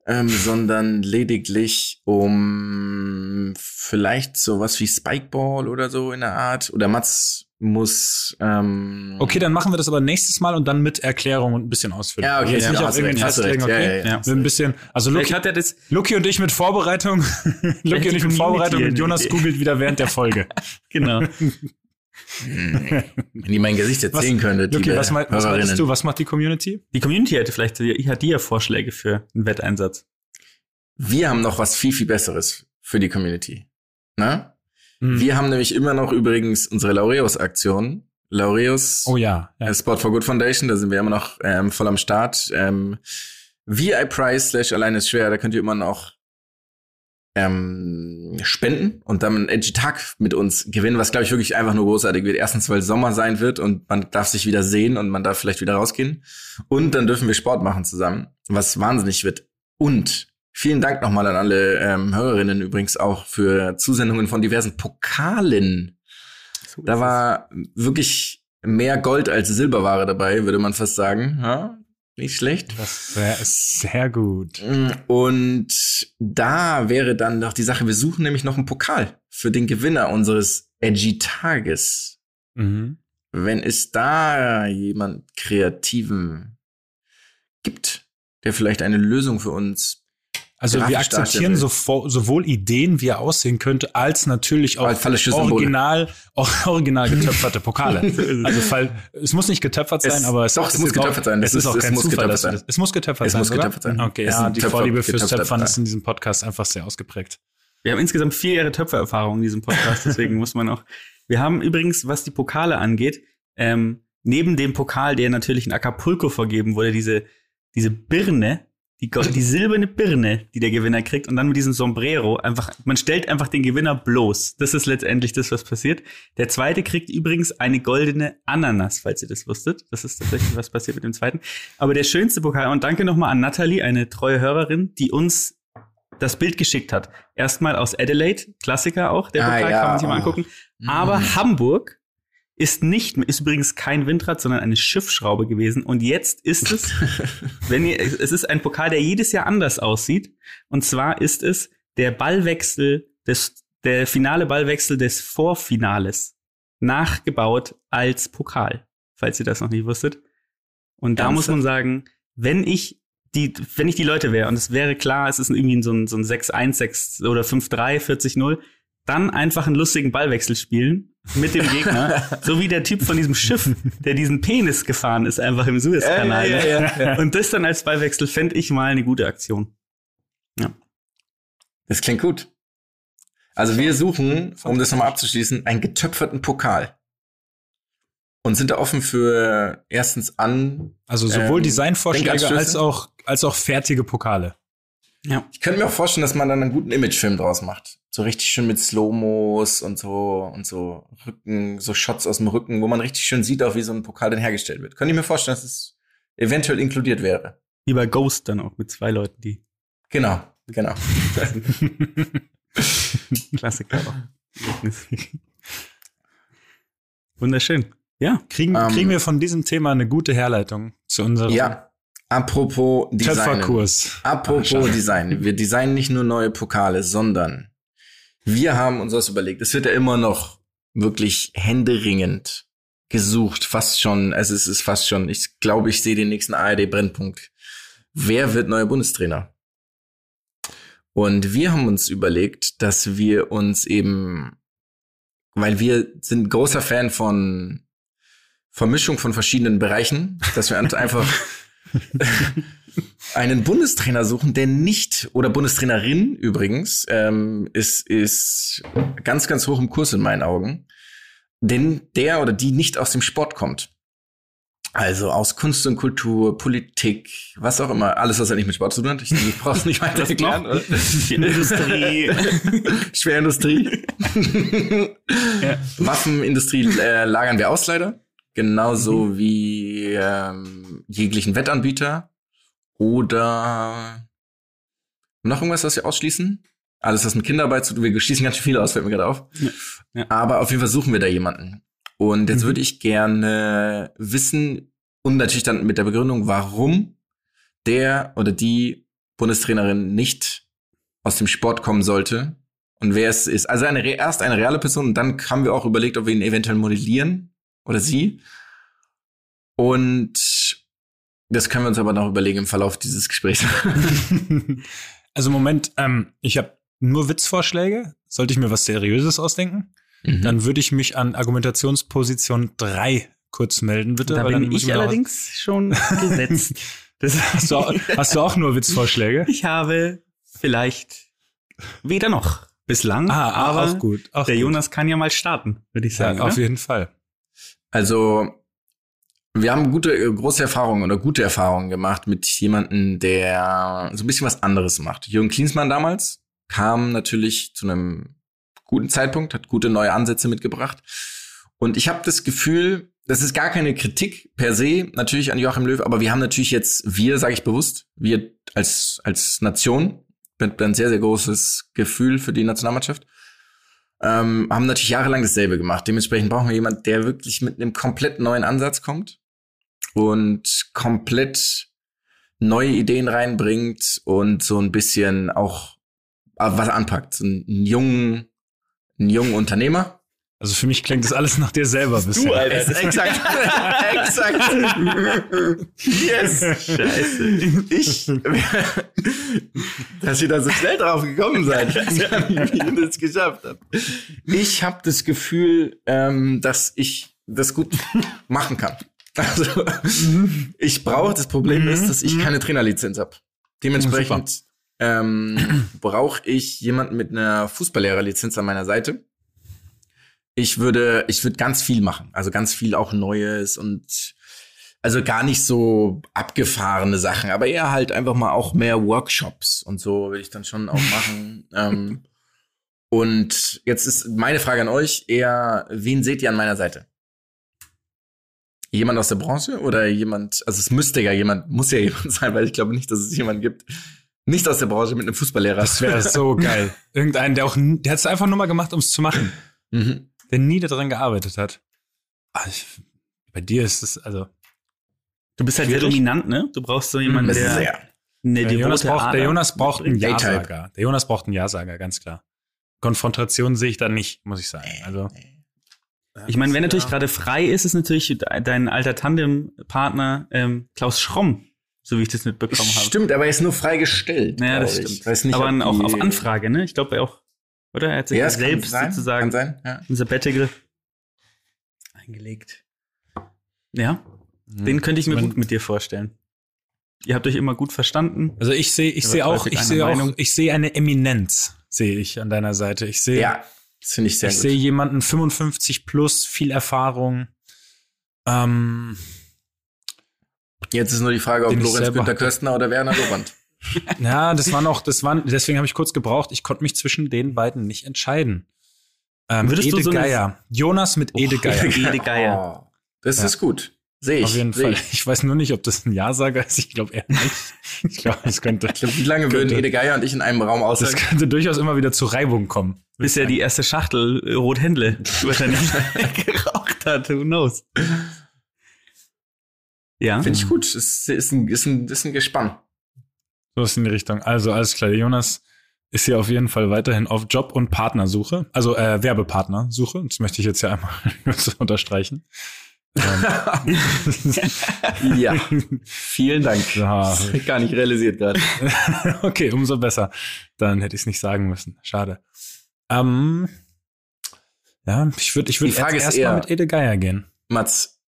Ähm, sondern lediglich um vielleicht sowas wie Spikeball oder so in der Art. Oder Mats muss ähm, Okay, dann machen wir das aber nächstes Mal und dann mit Erklärung und ein bisschen ausführlich. Ja, okay, Jetzt ja, nicht auf hast recht, hast recht. okay? Ja, ja, ja. Mit ein bisschen, also Luki, hat er das, Luki und ich mit Vorbereitung. *laughs* Luki und ich mit Vorbereitung und Jonas googelt wieder während der Folge. *laughs* genau. Wenn ihr mein Gesicht jetzt Was- sehen könntet, liebe was, mei- was meinst du? Was macht die Community? Die Community hätte vielleicht, hat die ja Vorschläge für einen Wetteinsatz. Wir haben noch was viel, viel Besseres für die Community. Na? Hm. Wir haben nämlich immer noch übrigens unsere Laureus-Aktion. Laureus Oh ja. ja. äh, Sport for Good Foundation, da sind wir immer noch ähm, voll am Start. Ähm, VI Price slash allein ist schwer, da könnt ihr immer noch ähm, spenden und dann einen Edgy Tag mit uns gewinnen, was glaube ich wirklich einfach nur großartig wird. Erstens, weil Sommer sein wird und man darf sich wieder sehen und man darf vielleicht wieder rausgehen. Und dann dürfen wir Sport machen zusammen, was wahnsinnig wird. Und vielen Dank nochmal an alle ähm, Hörerinnen übrigens auch für Zusendungen von diversen Pokalen. Da war wirklich mehr Gold als Silberware dabei, würde man fast sagen. Ja, nicht schlecht. Das wär- ist sehr gut. Und da wäre dann noch die Sache, wir suchen nämlich noch einen Pokal für den Gewinner unseres Edgy Tages. Mhm. Wenn es da jemand Kreativen gibt, der vielleicht eine Lösung für uns Also wir akzeptieren sowohl Ideen, wie er aussehen könnte, als natürlich auch Als original, auch original getöpferte Pokale. *laughs* also fall, es muss nicht getöpfert sein, Es- aber es, doch, es ist muss auch- getöpfert sein. Es ist auch es kein muss Zufall, dass das, es muss getöpfert Es sein, muss oder? getöpfert sein. Okay, Es ja, die Töpfer- Vorliebe fürs Töpfern ist in diesem Podcast einfach sehr ausgeprägt. Wir haben insgesamt vier Jahre Töpfererfahrung in diesem Podcast, deswegen *laughs* muss man auch. Wir haben übrigens, was die Pokale angeht, ähm, neben dem Pokal, der natürlich in Acapulco vergeben wurde, diese, diese Birne, die, die silberne Birne, die der Gewinner kriegt, und dann mit diesem Sombrero einfach, man stellt einfach den Gewinner bloß. Das ist letztendlich das, was passiert. Der zweite kriegt übrigens eine goldene Ananas, falls ihr das wusstet. Das ist tatsächlich, was passiert mit dem zweiten. Aber der schönste Pokal, und danke nochmal an Natalie, eine treue Hörerin, die uns das Bild geschickt hat. Erstmal aus Adelaide, Klassiker auch, der Ah, Pokal ja. kann man sich mal angucken. Aber Hamburg ist nicht, ist übrigens kein Windrad, sondern eine Schiffsschraube gewesen. Und jetzt ist es, *laughs* wenn ihr, es ist ein Pokal, der jedes Jahr anders aussieht. Und zwar ist es der Ballwechsel des, der finale Ballwechsel des Vorfinales. Nachgebaut als Pokal. Falls ihr das noch nicht wusstet. Und da muss Ernsthaft? man sagen, wenn ich die, wenn ich die Leute wäre und es wäre klar, es ist irgendwie so ein, so ein 6-1, 6 oder 5-3, 40-0, dann einfach einen lustigen Ballwechsel spielen mit dem Gegner. *laughs* so wie der Typ von diesem Schiff, der diesen Penis gefahren ist, einfach im Suezkanal. Ja, ja, ja, ja. Und das dann als Beiwechsel fände ich mal eine gute Aktion. Das klingt gut. Also wir suchen, um das nochmal abzuschließen, einen getöpferten Pokal. Und sind da offen für erstens an. Also sowohl Ähm, Designvorschläge als auch, als auch fertige Pokale. Ja. Ich könnte mir auch vorstellen, dass man dann einen guten Imagefilm draus macht. So richtig schön mit Slow-Mos und so und so Rücken, so Shots aus dem Rücken, wo man richtig schön sieht, auch wie so ein Pokal dann hergestellt wird. Könnte ich mir vorstellen, dass es eventuell inkludiert wäre. Wie bei Ghost dann auch mit zwei Leuten, die Genau, genau. *laughs* Klassiker. Wunderschön. Ja. Kriegen, Ähm, kriegen wir von diesem Thema eine gute Herleitung zu unserem Ja. Apropos Design. Töpferkurs. Apropos. Design. Wir designen nicht nur neue Pokale, sondern wir haben uns was überlegt. Es wird ja immer noch wirklich händeringend gesucht, fast schon, also es ist fast schon, ich glaube, ich sehe den nächsten ARD-Brennpunkt. Wer wird neuer Bundestrainer? Und wir haben uns überlegt, dass wir uns eben, weil wir sind großer Fan von Vermischung von verschiedenen Bereichen, dass wir uns einfach *laughs* *laughs* einen Bundestrainer suchen, der nicht, oder Bundestrainerin übrigens, ähm, ist, ist ganz, ganz hoch im Kurs in meinen Augen, denn der oder die nicht aus dem Sport kommt. Also aus Kunst und Kultur, Politik, was auch immer, alles, was ja nicht mit Sport zu tun hat. Ich, ich brauche es nicht weiter erklären. Industrie. *laughs* Schwerindustrie. Ja. Waffenindustrie äh, lagern wir aus leider. Genauso wie ähm, jeglichen Wettanbieter. Oder noch irgendwas, was wir ausschließen? Alles, was mit Kinderarbeit zu tun. Wir schließen ganz schön viel aus, fällt mir gerade auf. Ja. Ja. Aber auf jeden Fall suchen wir da jemanden. Und jetzt Mhm. würde ich gerne wissen und natürlich dann mit der Begründung, warum der oder die Bundestrainerin nicht aus dem Sport kommen sollte und wer es ist. Also eine, erst eine reale Person und dann haben wir auch überlegt, ob wir ihn eventuell modellieren oder sie. Und das können wir uns aber noch überlegen im Verlauf dieses Gesprächs. *laughs* also Moment, ähm, ich habe nur Witzvorschläge. Sollte ich mir was Seriöses ausdenken? Mhm. Dann würde ich mich an Argumentationsposition 3 kurz melden, bitte. Da bin ich allerdings schon gesetzt. *laughs* Das Hast du, auch, hast du auch nur Witzvorschläge? Ich habe vielleicht weder noch bislang, Ah, aber auch gut. Auch der gut. Jonas kann ja mal starten, würde ich sagen. ja, auf oder? jeden Fall. Also, wir haben gute, äh, große Erfahrungen oder gute Erfahrungen gemacht mit jemandem, der so ein bisschen was anderes macht. Jürgen Klinsmann damals kam natürlich zu einem guten Zeitpunkt, hat gute neue Ansätze mitgebracht. Und ich habe das Gefühl, das ist gar keine Kritik per se, natürlich an Joachim Löw, aber wir haben natürlich jetzt, wir, sage ich bewusst, wir als, als Nation, mit ein sehr, sehr großes Gefühl für die Nationalmannschaft, ähm, haben natürlich jahrelang dasselbe gemacht. Dementsprechend brauchen wir jemanden, der wirklich mit einem komplett neuen Ansatz kommt und komplett neue Ideen reinbringt und so ein bisschen auch äh, was anpackt. So einen jungen, einen jungen Unternehmer. Also für mich klingt das alles nach dir selber bisher. Es- *laughs* exakt. exakt. yes. Scheiße. Ich, dass ihr da so schnell drauf gekommen seid. Ich weiß gar nicht, wie ihr das geschafft habt. Ich habe das Gefühl, ähm, dass ich das gut machen kann. *laughs* Also, ich brauche, das Problem ist, dass ich keine Trainerlizenz habe. Dementsprechend ähm, brauche ich jemanden mit einer Fußballlehrerlizenz an meiner Seite. Ich würde, ich würde ganz viel machen. Also ganz viel auch Neues und also gar nicht so abgefahrene Sachen, aber eher halt einfach mal auch mehr Workshops und so will ich dann schon auch *laughs* machen. ähm, und jetzt ist meine Frage an euch eher, wen seht ihr an meiner Seite? Jemand aus der Branche oder jemand, also es müsste ja jemand, muss ja *laughs* jemand sein, weil ich glaube nicht, dass es jemanden gibt, nicht aus der Branche mit einem Fußballlehrer. Das wäre so *laughs* geil. Irgendeinen, der auch, der hat es einfach nur mal gemacht, um es zu machen. Mhm. Der nie daran gearbeitet hat. Ah, ich, bei dir ist es, also, Du bist halt sehr dominant, ne? Du brauchst so jemanden, ist der sehr. eine der Jonas, braucht, der Jonas braucht einen. Ja-Sager. Der Jonas braucht einen Ja-Sager, ganz klar. Konfrontation sehe ich da nicht, muss ich sagen. Also, Ich meine, wenn natürlich Ja. gerade frei ist, ist natürlich dein alter Tandempartner ähm, Klaus Schromm, so wie ich das mitbekommen habe. Stimmt, aber er ist nur freigestellt. Naja, das ich. stimmt. Weiß nicht, Aber auch auf Anfrage, ne? Ich glaube auch, oder? Er hat sich Ja, ja, selbst sein, sozusagen Kann sein, ja. ein Sabbatical reingelegt. Ja, mhm. den könnte ich mir gut mit dir vorstellen. Ihr habt euch immer gut verstanden. Also ich sehe, ich sehe auch, ich sehe auch, ich sehe eine Eminenz, sehe ich an deiner Seite. Ich sehe, ja, das finde ich sehr ich gut. Ich sehe jemanden 55 plus, viel Erfahrung. Ähm, Jetzt ist nur die Frage, ob Lorenz Günther Köstner oder Werner Loband. *laughs* ja, das war noch, das war, deswegen habe ich kurz gebraucht. Ich konnte mich zwischen den beiden nicht entscheiden. Ähm, Würdest Ede du so Geier. Jonas mit Ede Geier. *laughs* Ede Geier. Oh, das ja. ist gut. Sehe ich. Auf jeden Fall. Ich. ich. weiß nur nicht, ob das ein Ja-Sager ist. Ich glaube eher nicht. *laughs* Ich glaube, es könnte. Ich glaub, wie lange könnte, würden Ede Geier und ich in einem Raum aussagen? Das könnte durchaus immer wieder zu Reibung kommen. Bis ja die erste Schachtel äh, Rothändle *laughs* wahrscheinlich *laughs* geraucht hat. Who knows? Ja. Finde ich gut. Es ist ein, ist ein, ist ein Gespann. So ist in die Richtung. Also alles klar. Jonas ist hier auf jeden Fall weiterhin auf Job- und Partnersuche. Also äh, Werbepartnersuche. Das möchte ich jetzt ja einmal unterstreichen. Ähm. *laughs* ja, vielen Dank. Ja. Gar nicht realisiert gerade. *laughs* okay, umso besser. Dann hätte ich es nicht sagen müssen. Schade. Ähm, ja, ich würde ich würd erstmal mit Ede Geier gehen. Mats,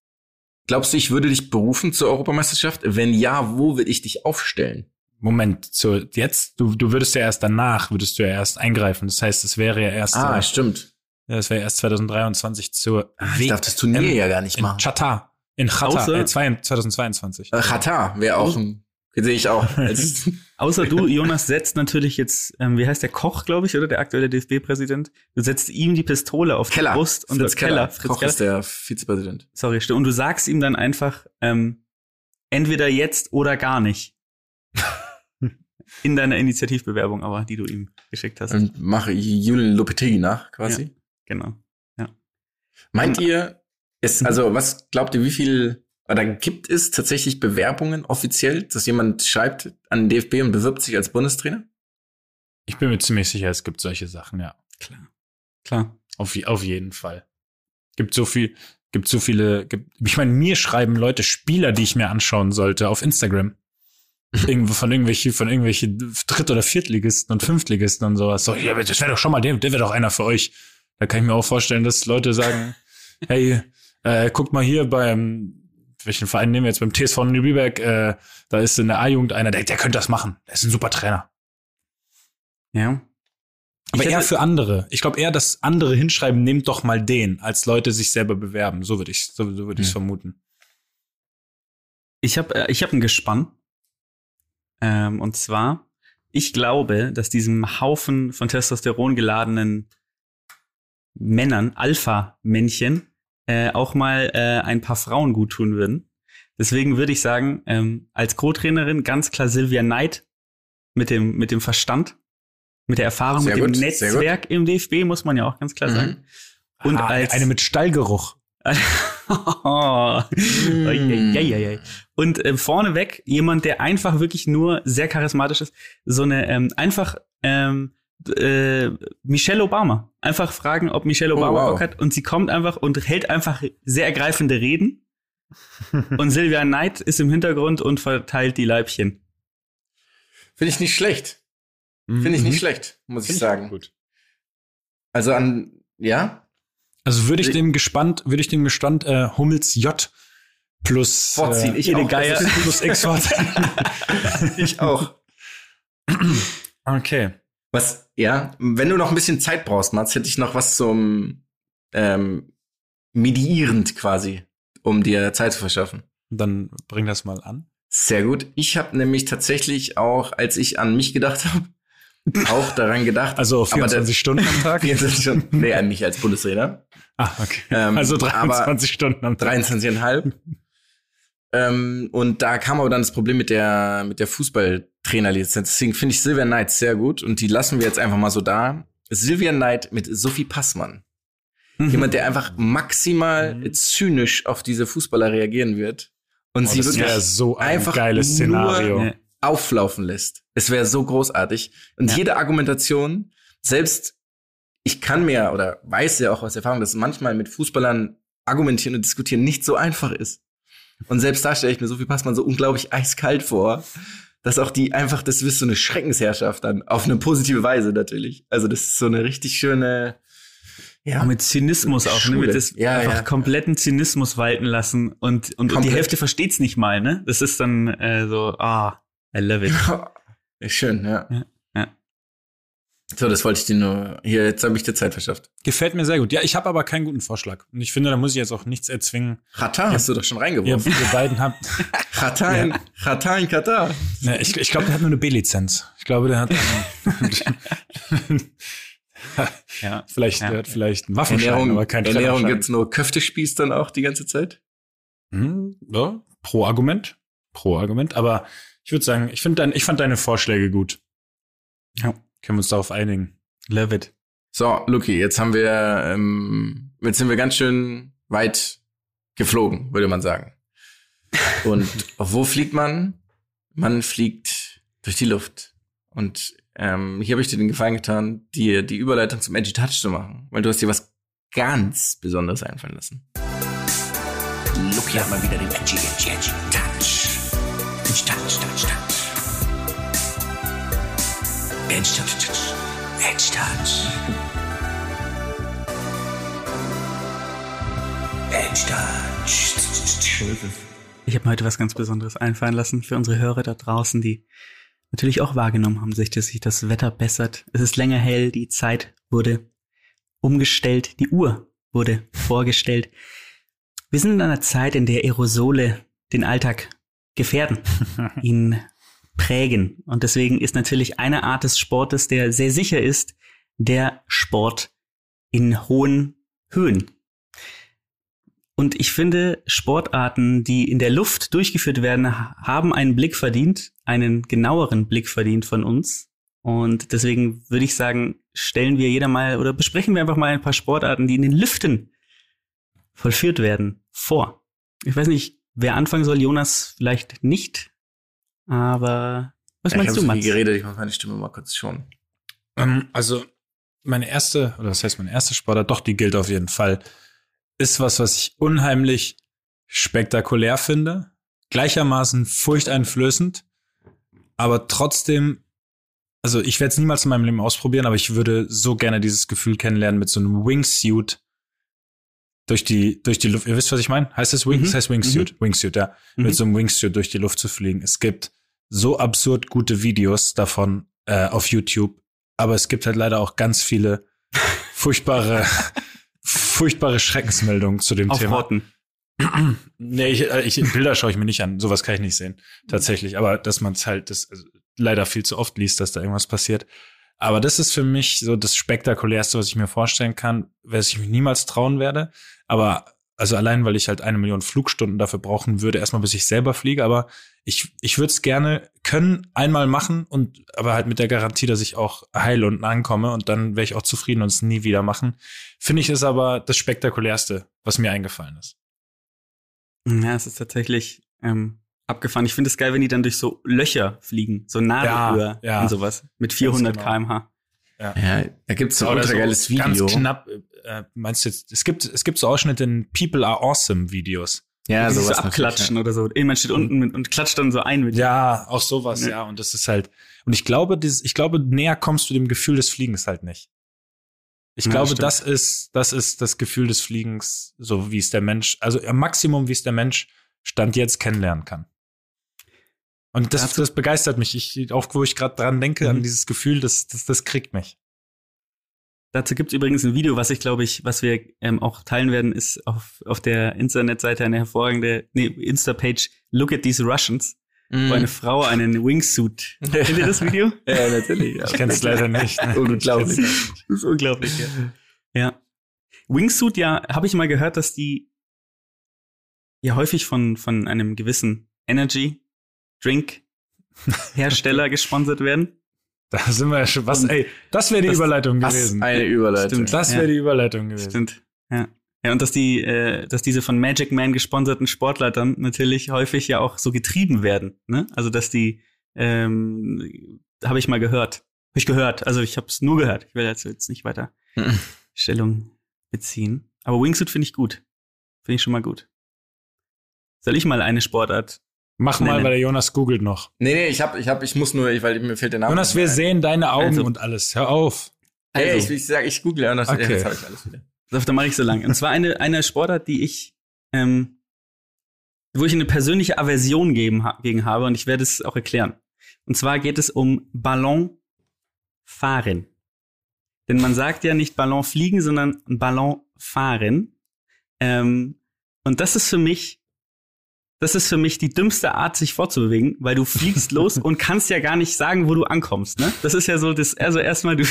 glaubst du, ich würde dich berufen zur Europameisterschaft? Wenn ja, wo würde ich dich aufstellen? Moment, zu, jetzt, du, du würdest ja erst danach, würdest du ja erst eingreifen. Das heißt, es wäre ja erst. Ah, stimmt. Ja, es wäre erst 2023 zur Ach, Ich darf das Turnier ja gar nicht machen. In Qatar. In Qatar, äh, 2022. Äh, Qatar wäre auch ein, sehe ich auch. *laughs* Außer du, Jonas, setzt natürlich jetzt, ähm, wie heißt der Koch, glaube ich, oder der aktuelle DFB-Präsident? Du setzt ihm die Pistole auf Keller. die Brust und Fritz Keller. Keller. Fritz Koch Keller. ist der Vizepräsident. Sorry, stimmt. Und du sagst ihm dann einfach, ähm, entweder jetzt oder gar nicht. *laughs* In deiner Initiativbewerbung aber, die du ihm geschickt hast. Und mache Julian Lopetegui nach, quasi. Ja. Genau. Ja. Meint ihr, ist, also was glaubt ihr, wie viel, oder gibt es tatsächlich Bewerbungen offiziell, dass jemand schreibt an den DFB und bewirbt sich als Bundestrainer? Ich bin mir ziemlich sicher, es gibt solche Sachen, ja. Klar. Klar. Auf, auf jeden Fall. Gibt so viel, gibt so viele, gibt, ich meine, mir schreiben Leute Spieler, die ich mir anschauen sollte auf Instagram. *laughs* Irgendwo von irgendwelche, von irgendwelche Dritt- oder Viertligisten und Fünftligisten und sowas. So, ja, das wäre doch schon mal, der, der wäre doch einer für euch. Da kann ich mir auch vorstellen, dass Leute sagen, *laughs* hey, äh, guckt mal hier beim, welchen Verein nehmen wir jetzt, beim TSV Lübeck, äh, da ist in der A-Jugend einer, der, der könnte das machen. Der ist ein super Trainer. Ja. Aber eher für andere. Ich glaube eher, dass andere hinschreiben, nehmt doch mal den, als Leute sich selber bewerben. So würde ich, so, so würde ich es vermuten. Ich habe, äh, ich habe ein Gespann. Ähm, und zwar, ich glaube, dass diesem Haufen von Testosteron geladenen Männern, Alpha-Männchen, äh, auch mal äh, ein paar Frauen gut tun würden. Deswegen würde ich sagen, ähm, als Co-Trainerin ganz klar Sylvia Knight mit dem, mit dem Verstand, mit der Erfahrung, sehr mit gut, dem Netzwerk im DFB, muss man ja auch ganz klar mhm. sagen. Und ah, als eine mit Stallgeruch. *laughs* oh. mm. Und äh, vorneweg jemand, der einfach wirklich nur sehr charismatisch ist, so eine ähm, einfach ähm, äh, Michelle Obama. Einfach fragen, ob Michelle oh, Obama oh, wow. Bock hat. Und sie kommt einfach und hält einfach sehr ergreifende Reden. *laughs* und Sylvia Knight ist im Hintergrund und verteilt die Leibchen. Finde ich nicht schlecht. Finde ich nicht mhm. schlecht, muss Find ich sagen. Gut. Also an, ja? Also würde ich dem gespannt, würde ich dem Gestand äh, Hummels J plus vorziehen. Äh, ich auch. Geier *laughs* plus X vorziehen. ich auch. Okay. Was, ja, wenn du noch ein bisschen Zeit brauchst, Mats, hätte ich noch was zum ähm, medierend quasi, um dir Zeit zu verschaffen. Dann bring das mal an. Sehr gut. Ich habe nämlich tatsächlich auch, als ich an mich gedacht habe, auch daran gedacht. Also 24 der, Stunden am Tag? *laughs* 24 Stunden. Nee, an mich als Bundestrainer. Ah, okay. Ähm, also 23 Stunden am Tag. 23,5. ähm, und da kam aber dann das Problem mit der, mit der Fußballtrainerlizenz. Deswegen finde ich Sylvia Knight sehr gut und die lassen wir jetzt einfach mal so da. Sylvia Knight mit Sophie Passmann. Mhm. Jemand, der einfach maximal mhm. zynisch auf diese Fußballer reagieren wird. Und oh, sie wirklich so ein einfach geiles Szenario. Nur auflaufen lässt. Es wäre so großartig. Und ja. jede Argumentation, selbst ich kann mir oder weiß ja auch aus Erfahrung, dass manchmal mit Fußballern argumentieren und diskutieren nicht so einfach ist. Und selbst da stelle ich mir so viel Passmann so unglaublich eiskalt vor, dass auch die einfach, das ist so eine Schreckensherrschaft dann, auf eine positive Weise natürlich. Also das ist so eine richtig schöne, Ja. mit Zynismus auch, ne? Mit das ja, einfach ja. kompletten Zynismus walten lassen und, und, und die Hälfte versteht's nicht mal, ne? Das ist dann äh, so, ah, I love it. *laughs* Schön, ja. ja. Ja. So, das wollte ich dir nur. Hier, jetzt habe ich dir Zeit verschafft. Gefällt mir sehr gut. Ja, ich habe aber keinen guten Vorschlag. Und ich finde, da muss ich jetzt auch nichts erzwingen. Katar hast du doch schon reingeworfen. Ja, ihr beiden habt. *laughs* Katar in, Katar in Katar. Ja, ich ich glaube, der hat nur eine B-Lizenz. Ich glaube, der hat. *laughs* ja, vielleicht, ja. der hat vielleicht einen Waffenschein, Ernährung, aber kein Ernährung gibt's nur Köftespieß dann auch die ganze Zeit? Hm, ja, pro Argument. Pro Argument. Aber ich würde sagen, ich finde dein, ich fand deine Vorschläge gut. Ja, können wir uns darauf einigen. Love it. So, Luki, jetzt haben wir, ähm, jetzt sind wir ganz schön weit geflogen, würde man sagen. *laughs* Und wo fliegt man? Man fliegt durch die Luft. Und ähm, hier habe ich dir den Gefallen getan, dir die Überleitung zum Edgy Touch zu machen, weil du hast dir was ganz Besonderes einfallen lassen. Luki hat mal wieder den Edgy, Edgy, Edgy Touch. Edgy Touch, Touch, Touch. Edgy Touch, Touch. Ich habe mir heute was ganz Besonderes einfallen lassen für unsere Hörer da draußen, die natürlich auch wahrgenommen haben, sich, dass sich das Wetter bessert. Es ist länger hell, die Zeit wurde umgestellt, die Uhr wurde vorgestellt. Wir sind in einer Zeit, in der Aerosole den Alltag gefährden, *laughs* ihn prägen. Und deswegen ist natürlich eine Art des Sportes, der sehr sicher ist, der Sport in hohen Höhen. Und ich finde, Sportarten, die in der Luft durchgeführt werden, haben einen Blick verdient, einen genaueren Blick verdient von uns. Und deswegen würde ich sagen, stellen wir jeder mal oder besprechen wir einfach mal ein paar Sportarten, die in den Lüften vollführt werden, vor. Ich weiß nicht, wer anfangen soll, Jonas vielleicht nicht, aber was ja, meinst ich du, Mats? Ich geredet, ich muss meine Stimme mal kurz schon. Ähm, also meine erste, oder was heißt meine erste Sportart, doch, die gilt auf jeden Fall ist was, was ich unheimlich spektakulär finde, gleichermaßen furchteinflößend, aber trotzdem, also ich werde es niemals in meinem Leben ausprobieren, aber ich würde so gerne dieses Gefühl kennenlernen mit so einem Wingsuit durch die durch die Luft. Ihr wisst, was ich meine? Heißt es Wings? Mhm. Das heißt Wingsuit, mhm. Wingsuit, ja, mhm. mit so einem Wingsuit durch die Luft zu fliegen. Es gibt so absurd gute Videos davon äh, auf YouTube, aber es gibt halt leider auch ganz viele *laughs* furchtbare furchtbare Schreckensmeldung zu dem Auf Thema. Rotten. *clears throat* nee, ich, äh, ich, Bilder schaue ich mir nicht an. Sowas kann ich nicht sehen. Tatsächlich. Aber dass man es halt das, also, leider viel zu oft liest, dass da irgendwas passiert. Aber das ist für mich so das Spektakulärste, was ich mir vorstellen kann, was ich mich niemals trauen werde. Aber also allein, weil ich halt eine Million Flugstunden dafür brauchen würde, erstmal bis ich selber fliege. Aber ich, ich würde es gerne können, einmal machen und aber halt mit der Garantie, dass ich auch heil unten ankomme und dann wäre ich auch zufrieden und es nie wieder machen. Finde ich es aber das Spektakulärste, was mir eingefallen ist. Ja, es ist tatsächlich ähm, abgefahren. Ich finde es geil, wenn die dann durch so Löcher fliegen, so Nadelöhr ja, ja. und sowas mit 400 genau. kmh. Ja. ja, da gibt's so ein ultra geiles so Video. Ganz knapp, äh, meinst du jetzt, es gibt, es gibt so Ausschnitte in People Are Awesome Videos. Ja, so sowas abklatschen ja. oder so. Jemand steht unten mit, und klatscht dann so ein mit. Ja, auch sowas, ja. ja. Und das ist halt, und ich glaube, dieses, ich glaube, näher kommst du dem Gefühl des Fliegens halt nicht. Ich ja, glaube, das ist, das ist das Gefühl des Fliegens, so wie es der Mensch, also am Maximum, wie es der Mensch Stand jetzt kennenlernen kann. Und das, das begeistert mich. Ich, auch wo ich gerade dran denke, mhm. an dieses Gefühl, das, das, das kriegt mich. Dazu gibt's übrigens ein Video, was ich glaube ich, was wir ähm, auch teilen werden, ist auf, auf der Internetseite eine hervorragende, nee, Insta-Page Look at these Russians, mm. wo eine Frau einen Wingsuit. *laughs* Kennt ihr das Video? ja, natürlich. Ich kenne es leider nicht. Ne? *laughs* Unglaublich. Das ist unglaublich, ja. ja. Wingsuit, ja, habe ich mal gehört, dass die ja häufig von, von einem gewissen Energy Drink Hersteller *laughs* gesponsert werden. Da sind wir ja schon. Was, ey, das wäre die das, Überleitung gewesen. Eine Überleitung. Stimmt, das wäre ja. die Überleitung gewesen. Stimmt. Ja. Ja, und dass die, äh, dass diese von Magic Man gesponserten Sportler dann natürlich häufig ja auch so getrieben werden. Ne? Also dass die, ähm, habe ich mal gehört. Habe ich gehört. Also ich habe es nur gehört. Ich will dazu jetzt nicht weiter. *laughs* Stellung beziehen. Aber Wingsuit finde ich gut. Finde ich schon mal gut. Soll ich mal eine Sportart Mach mal, weil der Jonas googelt noch. Nee, nee, ich hab, ich hab, ich muss nur, weil mir fehlt der Name. Jonas, wir sehen deine Augen also, und alles. Hör auf. Also. Hey, ich, ich sag, ich google das, okay. jetzt habe ich alles wieder. Da mache ich so lang. Und zwar eine, eine Sportart, die ich, ähm, wo ich eine persönliche Aversion gegen, gegen habe und ich werde es auch erklären. Und zwar geht es um Ballonfahren. Denn man sagt ja nicht Ballon fliegen, sondern Ballon fahren. Ähm, und das ist für mich das ist für mich die dümmste Art, sich fortzubewegen, weil du fliegst *laughs* los und kannst ja gar nicht sagen, wo du ankommst. Ne? Das ist ja so, das, also erstmal, du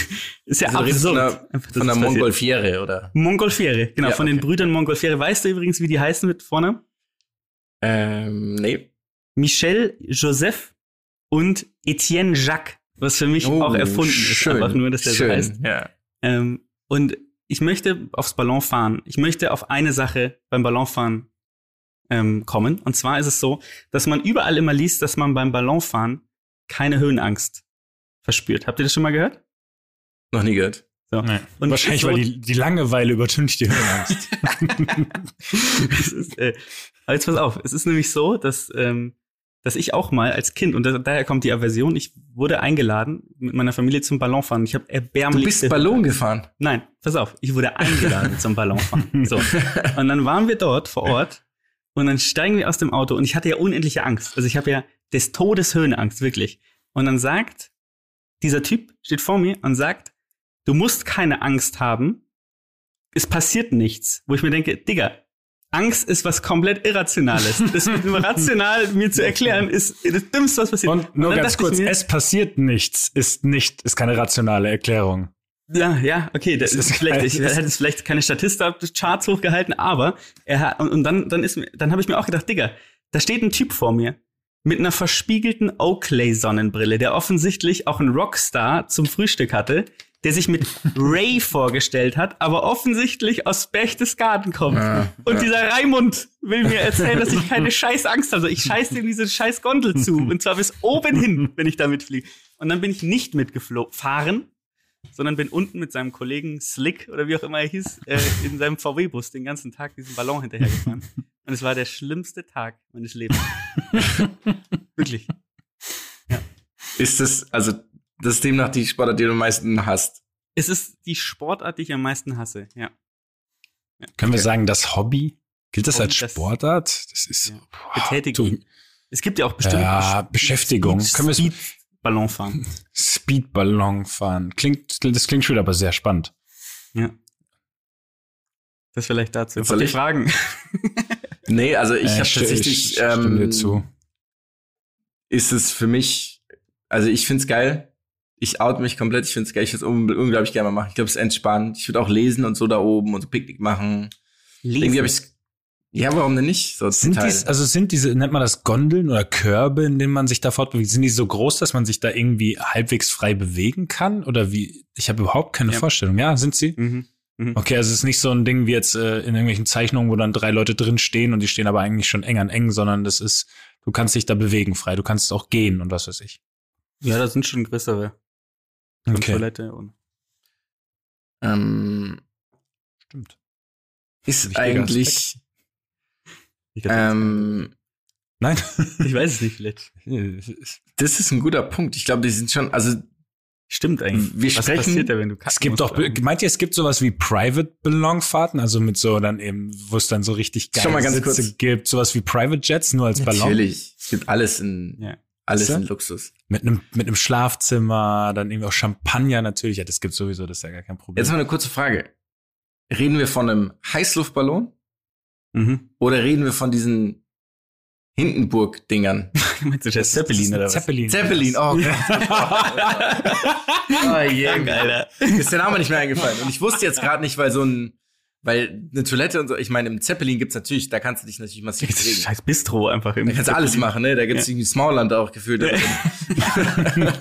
ist ja also absurd. Von der, von der Mongolfiere, oder? Mongolfiere, genau, ja, von okay. den Brüdern Mongolfiere. Weißt du übrigens, wie die heißen mit vorne? Ähm, nee. Michel, Joseph und Etienne Jacques, was für mich oh, auch erfunden schön, ist, einfach nur, dass der schön, so heißt. Ja. Ähm, und ich möchte aufs Ballon fahren. Ich möchte auf eine Sache beim Ballonfahren ähm, kommen. Und zwar ist es so, dass man überall immer liest, dass man beim Ballonfahren keine Höhenangst verspürt. Habt ihr das schon mal gehört? Noch nie gehört. So. Nee. Und Wahrscheinlich, so, weil die, die Langeweile übertüncht die Höhenangst. *laughs* *laughs* ist, äh, aber jetzt pass auf, es ist nämlich so, dass, ähm, dass ich auch mal als Kind, und da, daher kommt die Aversion, ich wurde eingeladen mit meiner Familie zum Ballonfahren. Ich habe erbärmlich. Du bist Ballon gefahren? Nein, pass auf, ich wurde eingeladen zum Ballonfahren. *laughs* So. Und dann waren wir dort vor Ort und dann steigen wir aus dem Auto und ich hatte ja unendliche Angst. Also ich habe ja des Todes Höhenangst, wirklich. Und dann sagt, dieser Typ steht vor mir und sagt, du musst keine Angst haben, es passiert nichts. Wo ich mir denke, Digga, Angst ist was komplett Irrationales. *laughs* Das rational mir zu erklären, ist das Dümmste, was passiert. Und nur und ganz kurz, mir, es passiert nichts, ist nicht, ist keine rationale Erklärung. Ja, ja, okay, das, das ist *laughs* vielleicht, ich hätte jetzt vielleicht keine Statista-Charts hochgehalten, aber er hat, und, und dann, dann ist mir, dann habe ich mir auch gedacht, Digga, da steht ein Typ vor mir mit einer verspiegelten Oakley-Sonnenbrille, der offensichtlich auch einen Rockstar zum Frühstück hatte, der sich mit *laughs* Ray vorgestellt hat, aber offensichtlich aus Berchtesgaden kommt. Ja, und ja. dieser Raimund will mir erzählen, dass ich keine *laughs* scheiß Angst habe. Also ich scheiß ihm diese scheiß Gondel zu. Und zwar bis oben hin, wenn ich damit fliege. Und dann bin ich nicht mitgefahren, sondern bin unten mit seinem Kollegen Slick oder wie auch immer er hieß, äh, in seinem VW-Bus den ganzen Tag diesen Ballon hinterhergefahren. Und es war der schlimmste Tag meines Lebens. *laughs* Wirklich. Ja. Ist das, also, das ist demnach die Sportart, die du am meisten hast? Es ist die Sportart, die ich am meisten hasse, ja. ja. Können okay. wir sagen, das Hobby? Gilt das Hobby, als Sportart? Das ist ja. boah, Betätigung. es gibt ja auch bestimmte ja, Beschäftigung. Können wir Ballon fahren. Speedballon fahren. Klingt, das klingt schon aber sehr spannend. Ja. Das vielleicht dazu. Soll ich fragen? *laughs* nee, also ich äh, habe tatsächlich. Ich ähm, dir zu. Ist es für mich, also ich find's geil. Ich out mich komplett. Ich find's geil. Ich würde es unglaublich gerne mal machen. Ich glaube, es ist entspannt. Ich würde auch lesen und so da oben und so Picknick machen. Lesen. Irgendwie habe ich ja, warum denn nicht? So sind dies, also sind diese, nennt man das Gondeln oder Körbe, in denen man sich da fortbewegt, sind die so groß, dass man sich da irgendwie halbwegs frei bewegen kann? Oder wie? Ich habe überhaupt keine ja. Vorstellung. Ja, sind sie? Mhm. Mhm. Okay, also es ist nicht so ein Ding wie jetzt äh, in irgendwelchen Zeichnungen, wo dann drei Leute drin stehen und die stehen aber eigentlich schon eng an eng, sondern das ist, du kannst dich da bewegen frei, du kannst auch gehen und was weiß ich. Ja, da sind schon größere. Okay. Toilette und. Ähm, Stimmt. Ist eigentlich, Aspekt. Ähm, Nein, ich weiß es nicht, vielleicht. *laughs* Das ist ein guter Punkt. Ich glaube, die sind schon, also Stimmt eigentlich. Wir Was sprechen, passiert da, wenn du Es gibt doch, meint ihr, es gibt sowas wie Private Ballonfahrten, also mit so dann eben, wo es dann so richtig geile mal ganz Sitze kurz. gibt, sowas wie Private Jets nur als Ballon? Natürlich, es gibt alles in, ja. alles in Luxus. Mit einem, mit einem Schlafzimmer, dann irgendwie auch Champagner natürlich, ja, das gibt sowieso, das ist ja gar kein Problem. Jetzt mal eine kurze Frage. Reden wir von einem Heißluftballon Mhm. Oder reden wir von diesen Hindenburg-Dingern? *laughs* Meinst du das Zeppelin oder was? Zeppelin. Zeppelin, oh Gott. oh je, Alter. Ist der Name nicht mehr eingefallen. Und ich wusste jetzt gerade nicht, weil so ein, weil eine Toilette und so, ich meine, im Zeppelin gibt's natürlich, da kannst du dich natürlich massiv bewegen. Scheiß Bistro einfach im Da kannst du alles machen, ne? Da gibt's ja. irgendwie Smallland auch gefühlt. *laughs* ja.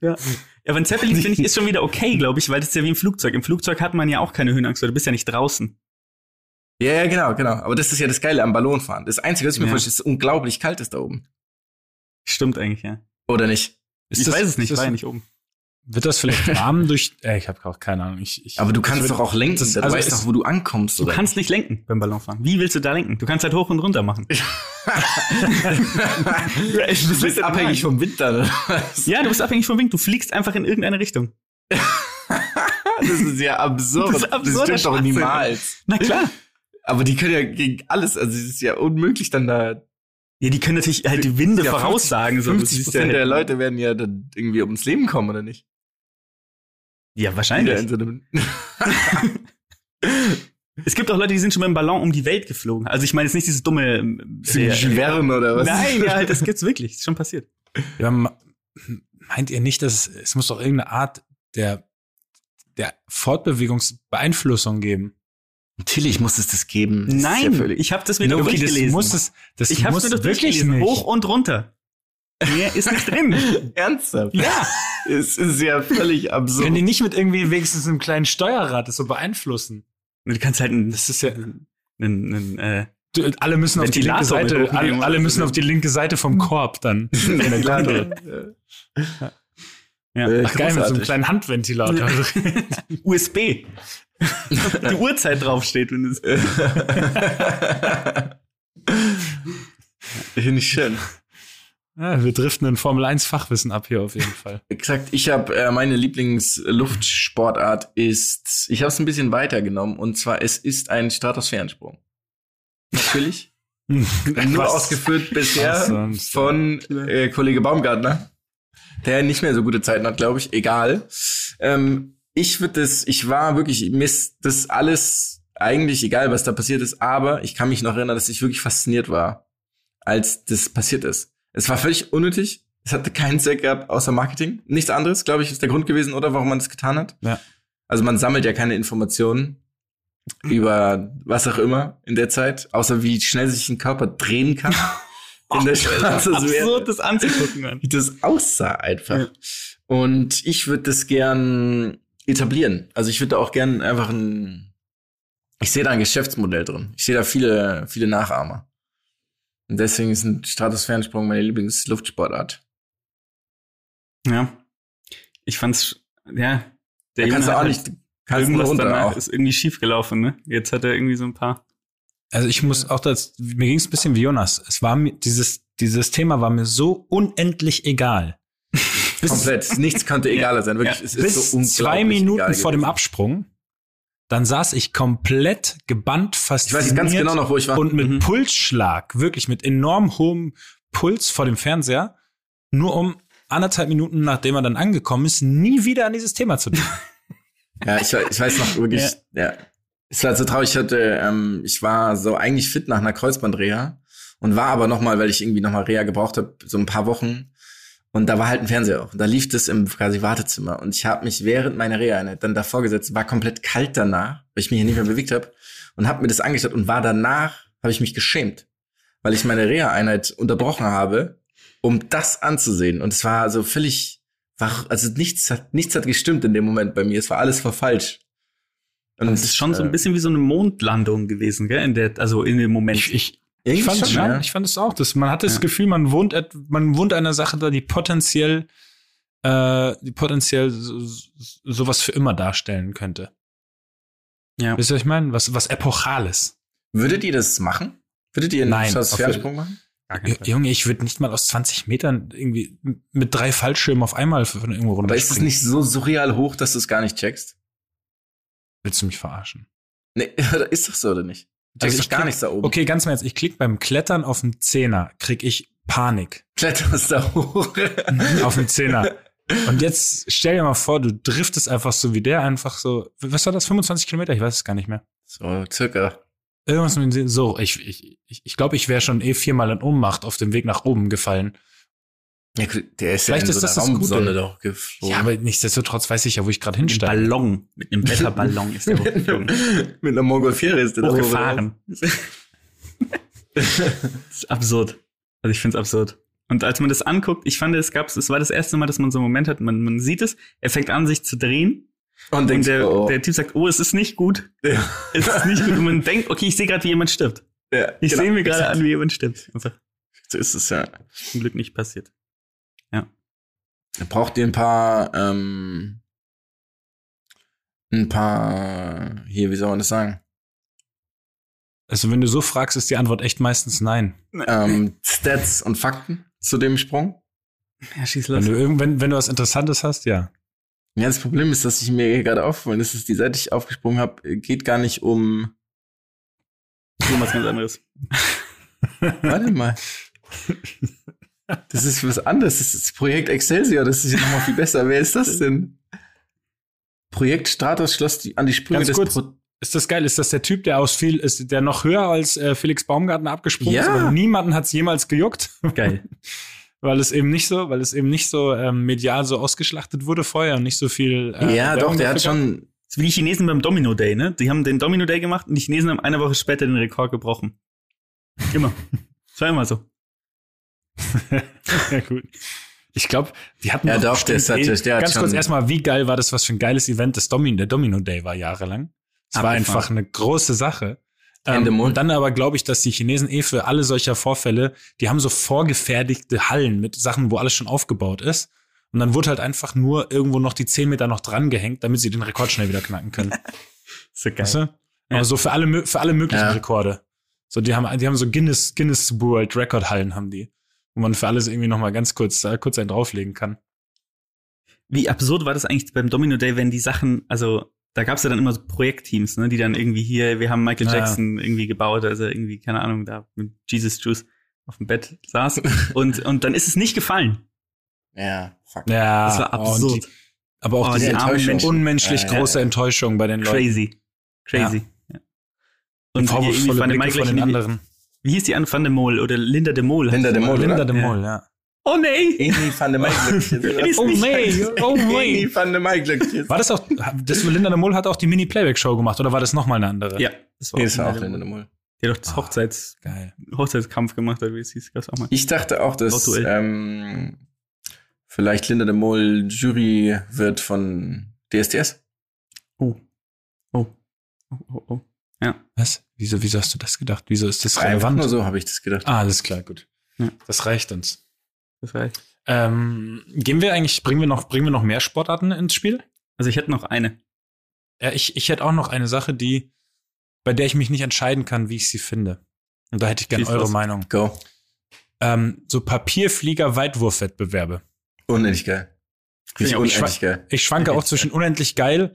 ja, aber ein Zeppelin, finde ich, ist schon wieder okay, glaube ich, weil das ist ja wie im Flugzeug. Im Flugzeug hat man ja auch keine Höhenangst, weil du bist ja nicht draußen. Ja, ja, genau, genau. Aber das ist ja das Geile am Ballonfahren. Das Einzige, was ich mir ja. vorstelle, ist unglaublich kalt ist da oben. Stimmt eigentlich, ja. Oder nicht? Ist ich das, weiß es nicht, ich war ja nicht oben. Wird das vielleicht *laughs* warm durch. Äh, ich habe auch keine Ahnung. Ich, ich, aber du kannst doch auch lenken. Das, du also weißt doch, wo du ankommst. Du kannst nicht lenken beim Ballonfahren. Wie willst du da lenken? Du kannst halt hoch und runter machen. *laughs* du bist abhängig vom Wind dann. Ja, du bist abhängig vom Wind. Du fliegst einfach in irgendeine Richtung. *laughs* das ist ja absurd. Das ist absurder stimmt doch niemals. Na klar. Aber die können ja gegen alles, also es ist ja unmöglich dann da. Ja, die können natürlich halt die Winde Ja, 50 voraussagen. So. Das 50 ist ja, Prozent der halt- Leute werden ja dann irgendwie ums Leben kommen, oder nicht? ja, wahrscheinlich. in so einem *laughs* Es gibt auch Leute, die sind schon mit dem Ballon um die Welt geflogen. Also ich meine jetzt nicht dieses dumme Jules Verne oder was? Nein, ja, halt, *laughs* das gibt's wirklich. Ist schon passiert. Ja, meint ihr nicht, dass es, es muss doch irgendeine Art der, der Fortbewegungsbeeinflussung geben? Natürlich muss es das geben. Das ja Nein, völlig- ich habe das mir doch okay, das durchgelesen. muss es, das ich habe muss mir doch wirklich durchgelesen. nicht. Hoch und runter. Mehr ist nicht drin. *laughs* Ernsthaft? Ja. Es ist ja völlig absurd. Können die nicht mit irgendwie wenigstens einem kleinen Steuerrad das so beeinflussen? Du kannst halt ein, Das ist ja, ein, ein, äh, du, alle müssen auf die linke Seite, alle, alle müssen auf die linke Seite vom Korb dann. *laughs* Ja. ja. Äh, Ach geil, mit so einem kleinen Handventilator. *laughs* USB. *laughs* die Uhrzeit draufsteht. Wenn es *laughs* Finde ich schön. ja, wir driften in Formel 1 Fachwissen ab hier auf jeden Fall. *laughs* Exakt. Ich habe äh, meine Lieblingsluftsportart ist, ich habe es ein bisschen weitergenommen und zwar es ist ein Stratosphärensprung. Natürlich. Nur ausgeführt bisher von äh, Kollege Baumgartner, der nicht mehr so gute Zeiten hat, glaube ich. Egal. Ähm, ich würde das, ich war wirklich, mir ist das alles eigentlich egal, was da passiert ist, aber ich kann mich noch erinnern, dass ich wirklich fasziniert war, als das passiert ist. Es war völlig unnötig. Es hatte keinen Zweck gehabt, außer Marketing. Nichts anderes, glaube ich, ist der Grund gewesen, oder warum man das getan hat. Ja. Also man sammelt ja keine Informationen über was auch immer in der Zeit, außer wie schnell sich ein Körper drehen kann. *laughs* in der Stratosphäre absurd, das anzugucken. Mann. wie das aussah einfach. Und ich würde das gern etablieren. Also ich würde da auch gern einfach ein, ich sehe da ein Geschäftsmodell drin. Ich sehe da viele, viele Nachahmer. Und deswegen ist ein Stratosphärensprung meine Lieblingsluftsportart. Ja. Ich fand's, ja. Der Da kannst du auch hat nicht, halt kannst irgendwas runter danach auch. ist irgendwie schief gelaufen, ne? Jetzt hat er irgendwie so ein paar. Also ich muss auch das, mir ging es ein bisschen wie Jonas. Es war mir, dieses, dieses Thema war mir so unendlich egal. *laughs* Bis, Komplett. Nichts könnte egaler sein. Wirklich, Ja, es ist bis so unglaublich zwei Minuten vor dem. Absprung, dann saß ich komplett gebannt, Ich fasziniert weiß ganz genau noch, wo ich war. und mit Mhm. Pulsschlag, wirklich mit enorm hohem Puls vor dem Fernseher, nur um anderthalb Minuten, nachdem er dann angekommen ist, nie wieder an dieses Thema zu denken. *laughs* *laughs* Ja, ich, ich weiß noch wirklich, ja. Es war so traurig, ich hatte, ähm, ich war so eigentlich fit nach einer Kreuzbandreha und war aber noch mal, weil ich irgendwie noch mal Reha gebraucht habe, so ein paar Wochen. Und da war halt ein Fernseher auch. Und da lief das im quasi Wartezimmer. Und ich habe mich während meiner Reha-Einheit dann davor gesetzt, war komplett kalt danach, weil ich mich hier nicht mehr bewegt habe und habe mir das angeschaut und war danach, habe ich mich geschämt, weil ich meine Reha-Einheit unterbrochen habe, um das anzusehen. Und es war so völlig, war, also nichts hat, nichts hat gestimmt in dem Moment bei mir. Es war alles war falsch. Und Das ist schon so ein äh, bisschen wie so eine Mondlandung gewesen, gell? In der, also in dem Moment. Ich, ich, irgendwie ich fand es schon, ja. ich fand es auch. Das, man hatte das Ja. Gefühl, man wohnt, man wohnt einer Sache da, die potenziell, äh, die potenziell so, so- sowas für immer darstellen könnte. ja. Wisst ihr, was ich meine? Was, was Epochales. Würdet ihr das machen? Würdet ihr einen Nein, Stratosphärensprung machen? Junge, ich würde nicht mal aus 20 Metern irgendwie mit drei Fallschirmen auf einmal von irgendwo Aber ist es nicht so surreal hoch, dass du es gar nicht checkst? Willst du mich verarschen? Nee, *laughs* ist doch so, oder nicht? Also checkst ich gar nichts da oben. Okay, ganz mal jetzt, ich klick beim Klettern auf den Zehner, krieg ich Panik. Kletterst da hoch. auf den Zehner. *laughs* Und jetzt stell dir mal vor, du driftest einfach so wie der, einfach so, was war das, 25 Kilometer? Ich weiß es gar nicht mehr. so, circa. Irgendwas mit dem so, ich, ich, ich, ich glaube, ich wäre schon eh viermal in Ohnmacht auf dem Weg nach oben gefallen. Ja, der ist Vielleicht ja in ist so das einer das Gute. Doch geflogen. Ja, aber nichtsdestotrotz weiß ich ja, wo ich gerade Mit einem hinsteige. Ballon, mit einem *laughs* Wetterballon ist der hochgeflogen. Mit einer Montgolfiere ist der Hochgefahren. *laughs* das ist absurd. Also ich finde es absurd. Und als man das anguckt, ich fand, es gab, es war das erste Mal, dass man so einen Moment hat, man, man sieht es, er fängt an, sich zu drehen. Und, Und denkst, der, oh, der Typ sagt, oh, es ist nicht gut. ja, Es ist nicht gut. Und man denkt, okay, ich sehe gerade, wie jemand stirbt. ja, Ich genau, sehe mir gerade an, wie jemand stirbt. Einfach So ist es ja. zum Glück nicht passiert. Braucht ihr ein paar, ähm, ein paar, hier, wie soll man das sagen? Also wenn du so fragst, ist die Antwort echt meistens nein. Ähm, Stats und Fakten zu dem Sprung? Ja, schieß Wenn los. du, irgend, wenn, wenn du was Interessantes hast, ja. Ja, das Problem ist, dass ich mir gerade aufgefallen ist, dass die Seite, die ich aufgesprungen habe, geht gar nicht um. Um was ganz anderes. *laughs* Warte mal. *laughs* Das ist was anderes. Das ist Projekt Excelsior. Das ist ja nochmal viel besser. Wer ist das denn? Projekt Stratos schloss die, an die Sprünge Ganz des kurz. Pro Ist das geil? Ist das der Typ, der aus viel, ist der noch höher als äh, Felix Baumgartner abgesprungen Ja. ist? Aber niemanden hat es jemals gejuckt. Geil. *laughs* weil es eben nicht so, weil es eben nicht so ähm, medial so ausgeschlachtet wurde vorher und nicht so viel. äh, ja, doch, Werbung der hat schon. Das ist wie die Chinesen beim Domino Day, ne? Die haben den Domino Day gemacht und die Chinesen haben eine Woche später den Rekord gebrochen. Immer. Das war immer so. *laughs* ja, gut. Ich glaube, die hatten Ja, doch bestimmt das hat- der hat Ganz kurz erstmal, wie geil war das, was für ein geiles Event das Domino, der Domino Day war jahrelang. Es war einfach eine große Sache. Ähm, und dann aber glaube ich, dass die Chinesen eh für alle solcher Vorfälle, die haben so vorgefertigte Hallen mit Sachen, wo alles schon aufgebaut ist. Und dann wurde halt einfach nur irgendwo noch die 10 Meter noch dran gehängt, damit sie den Rekord schnell wieder knacken können. *laughs* So geil. Weißt du? Aber so für alle, für alle möglichen Ja. Rekorde. So, die haben, die haben so Guinness, Guinness World Record Hallen haben die. Wo man für alles irgendwie noch mal ganz kurz, äh, kurz einen drauflegen kann. Wie absurd war das eigentlich beim Domino Day, wenn die Sachen, also da gab es ja dann immer so Projektteams, ne, die dann irgendwie hier, wir haben Michael Ja. Jackson irgendwie gebaut, also irgendwie, keine Ahnung, da mit Jesus Juice auf dem Bett saß. *laughs* und, und dann ist es nicht gefallen. Ja, fuck. Ja, Das war absurd. Die, aber auch Oh, diese die unmenschlich Ja, ja, große ja. Enttäuschung bei den Leuten. Crazy. Crazy. Ja. Und irgendwie Vorwurfsvolle Blicke von den anderen. Wie hieß die an Van de Mol oder Linda de Mol? Linda de Mol, Linda oder? de Mol, ja. Oh nee! Amy van der glücklich. *laughs* Oh nee, oh nee. Van der glücklich. War das auch, das Linda de Mol hat auch die Mini-Playback-Show gemacht oder war das nochmal eine andere? Ja, das Nee, das war auch Linda de Mol. Die hat doch das Hochzeits Geil. Hochzeitskampf gemacht, oder wie es hieß, gab's auch mal. Ich dachte auch, dass ähm, vielleicht Linda de Mol Jury wird von DSDS. Oh. Oh. Oh, oh, oh. Ja. Was? Wieso, wieso hast du das gedacht? Wieso ist das Einfach relevant? nur so habe ich das gedacht. Ah, alles klar, gut. Ja. Das reicht uns. Das reicht. Ähm, gehen wir eigentlich, bringen wir noch, bringen wir noch mehr Sportarten ins Spiel? Also ich hätte noch eine. Ja, ich, ich hätte auch noch eine Sache, die, bei der ich mich nicht entscheiden kann, wie ich sie finde. Und da hätte ich gerne eure los. Meinung. Go. Ähm, so Papierflieger-Weitwurfwettbewerbe. Unendlich geil. Finde ich unendlich geil. Ich schwanke auch *laughs* zwischen unendlich geil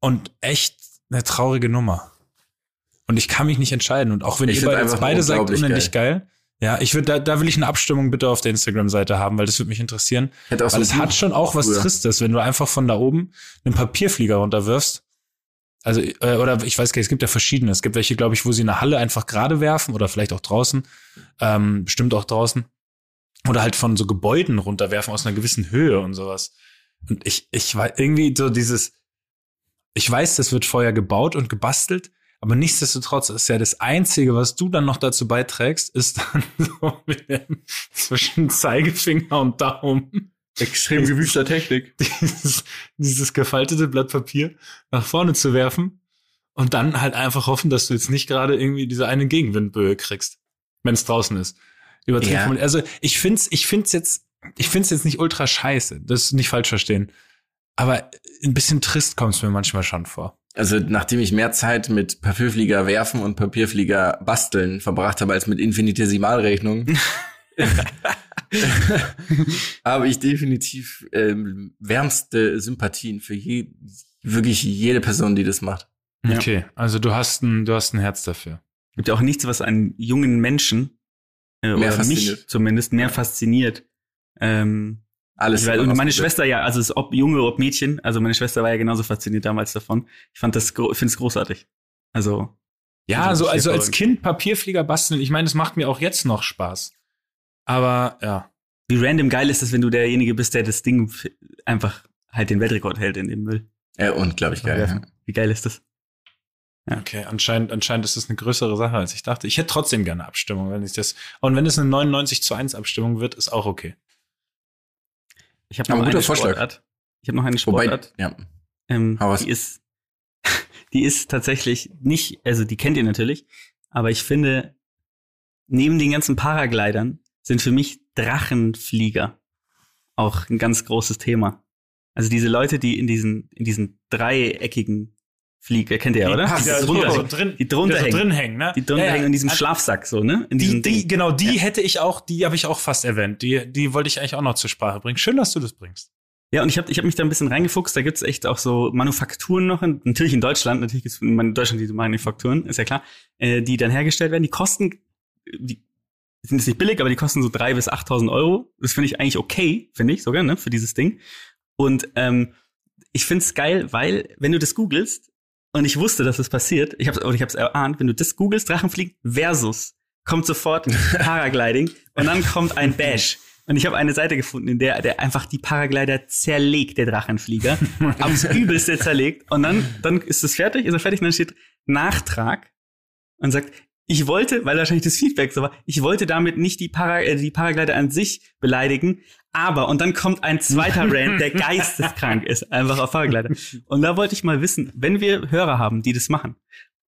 und echt eine traurige Nummer. Und ich kann mich nicht entscheiden. Und auch wenn Ich ihr beide, beide sagt unendlich geil. Ja, ich würde, da, da will ich eine Abstimmung bitte auf der Instagram-Seite haben, weil das würde mich interessieren. Hätte auch so Weil ein es hat schon auch was früher. Tristes, wenn du einfach von da oben einen Papierflieger runterwirfst. Also, äh, oder ich weiß gar nicht, es gibt ja verschiedene. Es gibt welche, glaube ich, wo sie in der Halle einfach gerade werfen oder vielleicht auch draußen. Ähm, bestimmt auch draußen. Oder halt von so Gebäuden runterwerfen aus einer gewissen Höhe und sowas. Und ich, ich war irgendwie so dieses, ich weiß, das wird vorher gebaut und gebastelt, aber nichtsdestotrotz ist ja das Einzige, was du dann noch dazu beiträgst, ist dann *laughs* so mit dem zwischen Zeigefinger und Daumen Extrem gewüster Technik. *laughs* dieses, dieses gefaltete Blatt Papier nach vorne zu werfen und dann halt einfach hoffen, dass du jetzt nicht gerade irgendwie diese eine Gegenwindböe kriegst, wenn es draußen ist. Übertrieben. Ja. Also ich find's, ich find's jetzt, ich find's jetzt nicht ultra scheiße. Das nicht falsch verstehen. Aber ein bisschen trist kommt's mir manchmal schon vor. Also nachdem ich mehr Zeit mit Papierflieger werfen und Papierflieger basteln verbracht habe als mit Infinitesimalrechnungen, *laughs* *laughs* habe ich definitiv ähm, wärmste Sympathien für je, wirklich jede Person, die das macht. Ja. Okay, also du hast ein, du hast ein Herz dafür. Gibt ja auch nichts, was einen jungen Menschen, äh, oder mich zumindest, mehr fasziniert. Ähm, Alles. immer und meine. Schwester ja, also es, ob Junge, ob Mädchen, also meine Schwester war ja genauso fasziniert damals davon. Ich fand das, finde es großartig. Also, Ja, Also so, also als. Kind Papierflieger basteln, ich meine, es macht mir auch jetzt noch Spaß. Aber ja. wie random geil ist es, wenn du derjenige bist, der das Ding einfach halt den Weltrekord hält in dem Müll. Ja, unglaublich geil. Ja. Ja. Wie geil ist das? Ja. Okay, anscheinend, anscheinend ist das eine größere Sache, als ich dachte. Ich hätte trotzdem gerne Abstimmung, wenn ich das. Und wenn es eine 99 zu 1 Abstimmung wird, ist auch okay. Ich habe noch eine. Sportart. Ich habe noch eine Wobei, Sportart. ja. Ähm, die ist, *laughs* die ist tatsächlich nicht, also die kennt ihr natürlich, aber ich finde, neben den ganzen Paraglidern sind für mich Drachenflieger auch ein ganz großes Thema. Also diese Leute, die in diesen, in diesen dreieckigen Flieger, kennt ihr ja, oder? Die drunter, so drin, die drunter so hängen. ne? Die drunter Ja, hängen in diesem Also Schlafsack so, ne? In Die, die, genau, die hätte ich auch, die habe ich auch fast erwähnt. Die, die wollte ich eigentlich auch noch zur Sprache bringen. Schön, dass du das bringst. Ja, und ich habe ich hab mich da ein bisschen reingefuchst. Da gibt's echt auch so Manufakturen noch. In, natürlich in Deutschland, natürlich gibt's in Deutschland diese Manufakturen, ist ja klar, äh, die dann hergestellt werden. Die kosten, die sind jetzt nicht billig, aber die kosten so drei bis 8.000 Euro. Das finde ich eigentlich okay, finde ich sogar, ne, für dieses Ding. Und ähm, ich find's geil, weil wenn du das googelst, und ich wusste, dass das passiert, ich habe ich hab's erahnt, wenn du das googelst, Drachenfliegen versus, kommt sofort *laughs* Paragliding und dann kommt ein Bash. Und ich habe eine Seite gefunden, in der der einfach die Paraglider zerlegt, der Drachenflieger, aufs *laughs* Übelste zerlegt. Und dann, dann ist es fertig, ist er fertig, und dann steht Nachtrag und sagt, ich wollte, weil wahrscheinlich das Feedback so war, ich wollte damit nicht die, Para, äh, die Paraglider an sich beleidigen, aber, und dann kommt ein zweiter Rand, der *laughs* geisteskrank ist, einfach auf Paraglider. Und da wollte ich mal wissen, wenn wir Hörer haben, die das machen,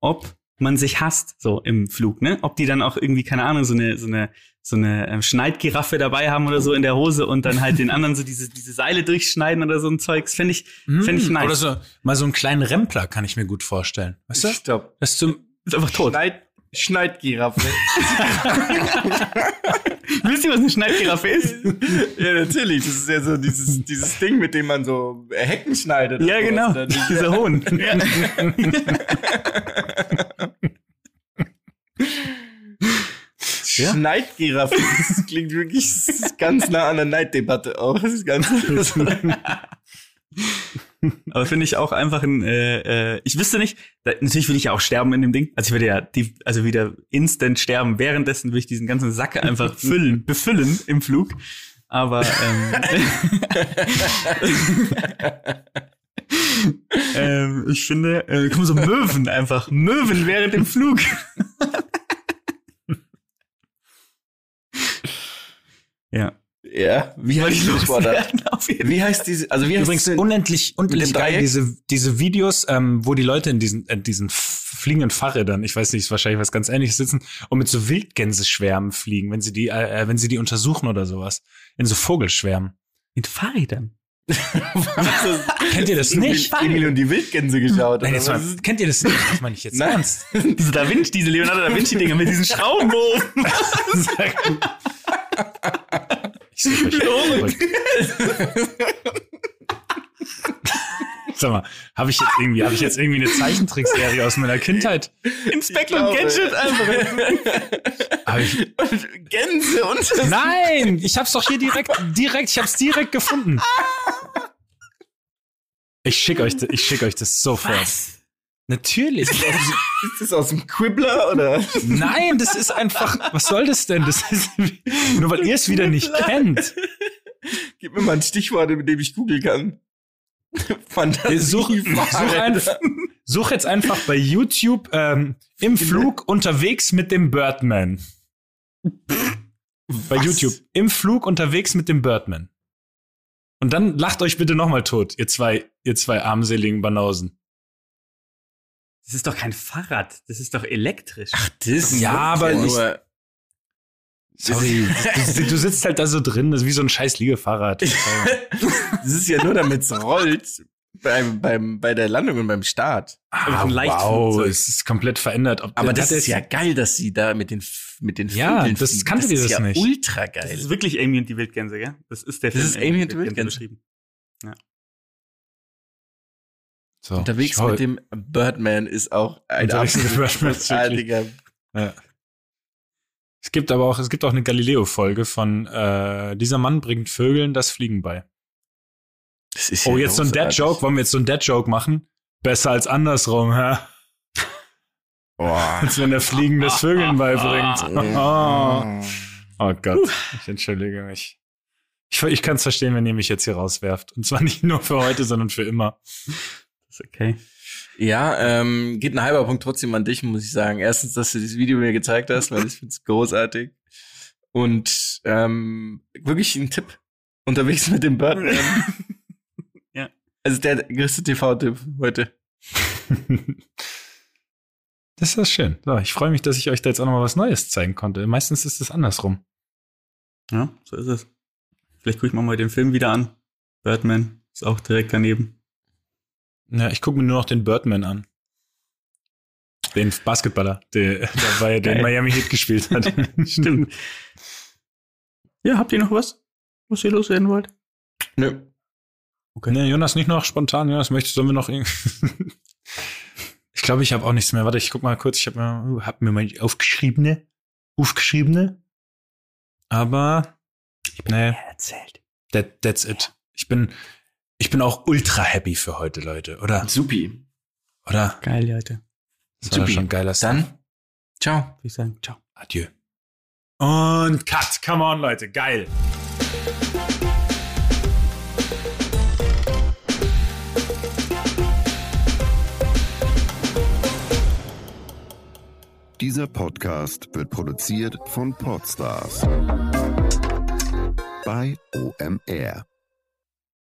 ob man sich hasst, so im Flug, ne? Ob die dann auch irgendwie, keine Ahnung, so eine, so eine, so eine ähm, Schneidgiraffe dabei haben oder so in der Hose und dann halt den anderen so diese, diese Seile durchschneiden oder so ein Zeugs, fände ich, fänd ich nice. Oder so, mal so einen kleinen Rempler kann ich mir gut vorstellen. Weißt du? Stopp. Das ist zum, ist einfach tot. Schneid, Schneidgiraffe. *laughs* Wisst ihr, was eine Schneidgiraffe ist? ja, natürlich. Das ist ja so dieses, dieses Ding, mit dem man so Hecken schneidet. Ja, genau. Dieser Hohn. Ja. *laughs* Ja? Schneidgiraffe. Das klingt wirklich das ganz nah an der Neiddebatte auch. Das ist ganz *laughs* Aber finde ich auch einfach ein, äh, äh, ich wüsste nicht, da, natürlich will ich ja auch sterben in dem Ding. Also ich würde ja die, also wieder instant sterben. Währenddessen will ich diesen ganzen Sack einfach *laughs* füllen, befüllen im Flug. Aber ähm, *laughs* ähm, ich finde, äh, kommen so Möwen einfach. Möwen während dem Flug. *laughs* ja. Ja, wie heißt die Sportart? *laughs* Wie heißt diese, also wie heißt Übrigens unendlich, unendlich geil, diese, diese Videos, ähm, wo die Leute in diesen, in diesen fliegenden Fahrrädern, ich weiß nicht, ist wahrscheinlich was ganz ähnliches sitzen und mit so Wildgänseschwärmen fliegen, wenn sie die, äh, wenn sie die untersuchen oder sowas. In so Vogelschwärmen. Mit Fahrrädern. *laughs* Kennt ihr das nicht? Emil und die Wildgänse geschaut. Nein, jetzt mal, kennt ihr das nicht? Das meine ich jetzt *laughs* Nein. ernst. Diese Da Vinci, diese Leonardo da Vinci Dinger mit diesen Schraubenbogen. Ich suche euch zurück. Sag mal, habe ich jetzt irgendwie, habe ich jetzt irgendwie eine Zeichentrickserie aus meiner Kindheit? Inspector glaube. Gadget einfach. Hab ich, Und Gänse und nein, ich hab's doch hier direkt, direkt, ich hab's direkt gefunden. Ich schick euch, ich schick euch das sofort. Was? Natürlich. Ist das aus dem Quibbler oder? Nein, das ist einfach, was soll das denn? Das ist, nur weil ihr es wieder nicht kennt. Gib mir mal ein Stichwort, mit dem ich googeln kann. Fantasie. Such, such, einfach, such jetzt einfach bei YouTube ähm, im Flug unterwegs mit dem Birdman. Bei Was? YouTube. Im Flug unterwegs mit dem Birdman. Und dann lacht euch bitte nochmal tot, ihr zwei, ihr zwei armseligen Banausen. Das ist doch kein Fahrrad, das ist doch elektrisch. das Ja, aber ich- nur, Sorry. du, du sitzt halt da so drin, das ist wie so ein scheiß Liegefahrrad. *laughs* das ist ja nur, damit es rollt beim, beim, bei der Landung und beim Start. ah, ein wow, es ist komplett verändert. Ob Aber das der ist ja geil, dass sie da mit den, mit den Ja, Vögeln das fliegen. kanntet ihr ist das ja nicht. ultra Das geil. ist wirklich Amy und die Wildgänse, gell? Das ist der Das ist Amy und die Wildgänse. beschrieben. So, Unterwegs mit dem Birdman ist auch ein großartiger. Ja. Es gibt aber auch, es gibt auch eine Galileo-Folge von äh, dieser Mann bringt Vögeln das Fliegen bei. Das ist Oh, ja jetzt so ein großartig. Dead-Joke. Wollen wir jetzt so ein Dead-Joke machen? Besser als andersrum, hä? Boah. *laughs* Als wenn der Fliegen das Vögeln beibringt. *laughs* Oh, *laughs* oh Gott, ich entschuldige mich. Ich, ich kann es verstehen, wenn ihr mich jetzt hier rauswerft. Und zwar nicht nur für heute, sondern für immer. Ist okay. Ja, ähm, geht ein halber Punkt trotzdem an dich, muss ich sagen. Erstens, dass du dieses Video mir gezeigt hast, weil ich finde es großartig. Und ähm, wirklich ein Tipp. Unterwegs mit dem Birdman. *laughs* Ja. Also der größte TV-Tipp heute. Das ist schön. So, ich freue mich, dass ich euch da jetzt auch noch mal was Neues zeigen konnte. Meistens ist es andersrum. Ja, so ist es. Vielleicht gucke ich mal den Film wieder an. Birdman ist auch direkt daneben. Ja, ich gucke mir nur noch den Birdman an. Den Basketballer, der dabei *laughs* den Geil. Miami Heat gespielt hat. *laughs* Stimmt. Ja, habt ihr noch was, was ihr loswerden wollt? Nö. Okay. Nee, Jonas, nicht noch spontan. Jonas, möchtest sollen wir noch irgendwie. *laughs* ich glaube, ich habe auch nichts mehr. Warte, ich guck mal kurz. Ich habe mir, hab mir mal aufgeschriebene, aufgeschriebene. Aber ich bin nee, erzählt. That, that's it. Ich bin, ich bin auch ultra happy für heute, Leute, oder? Supi. Oder? Geil, Leute. Das Supi. war schon geiler Dann, ciao. Würde ich sagen, ciao. Adieu. Und cut. Come on, Leute. Geil. Dieser Podcast wird produziert von Podstars bei OMR.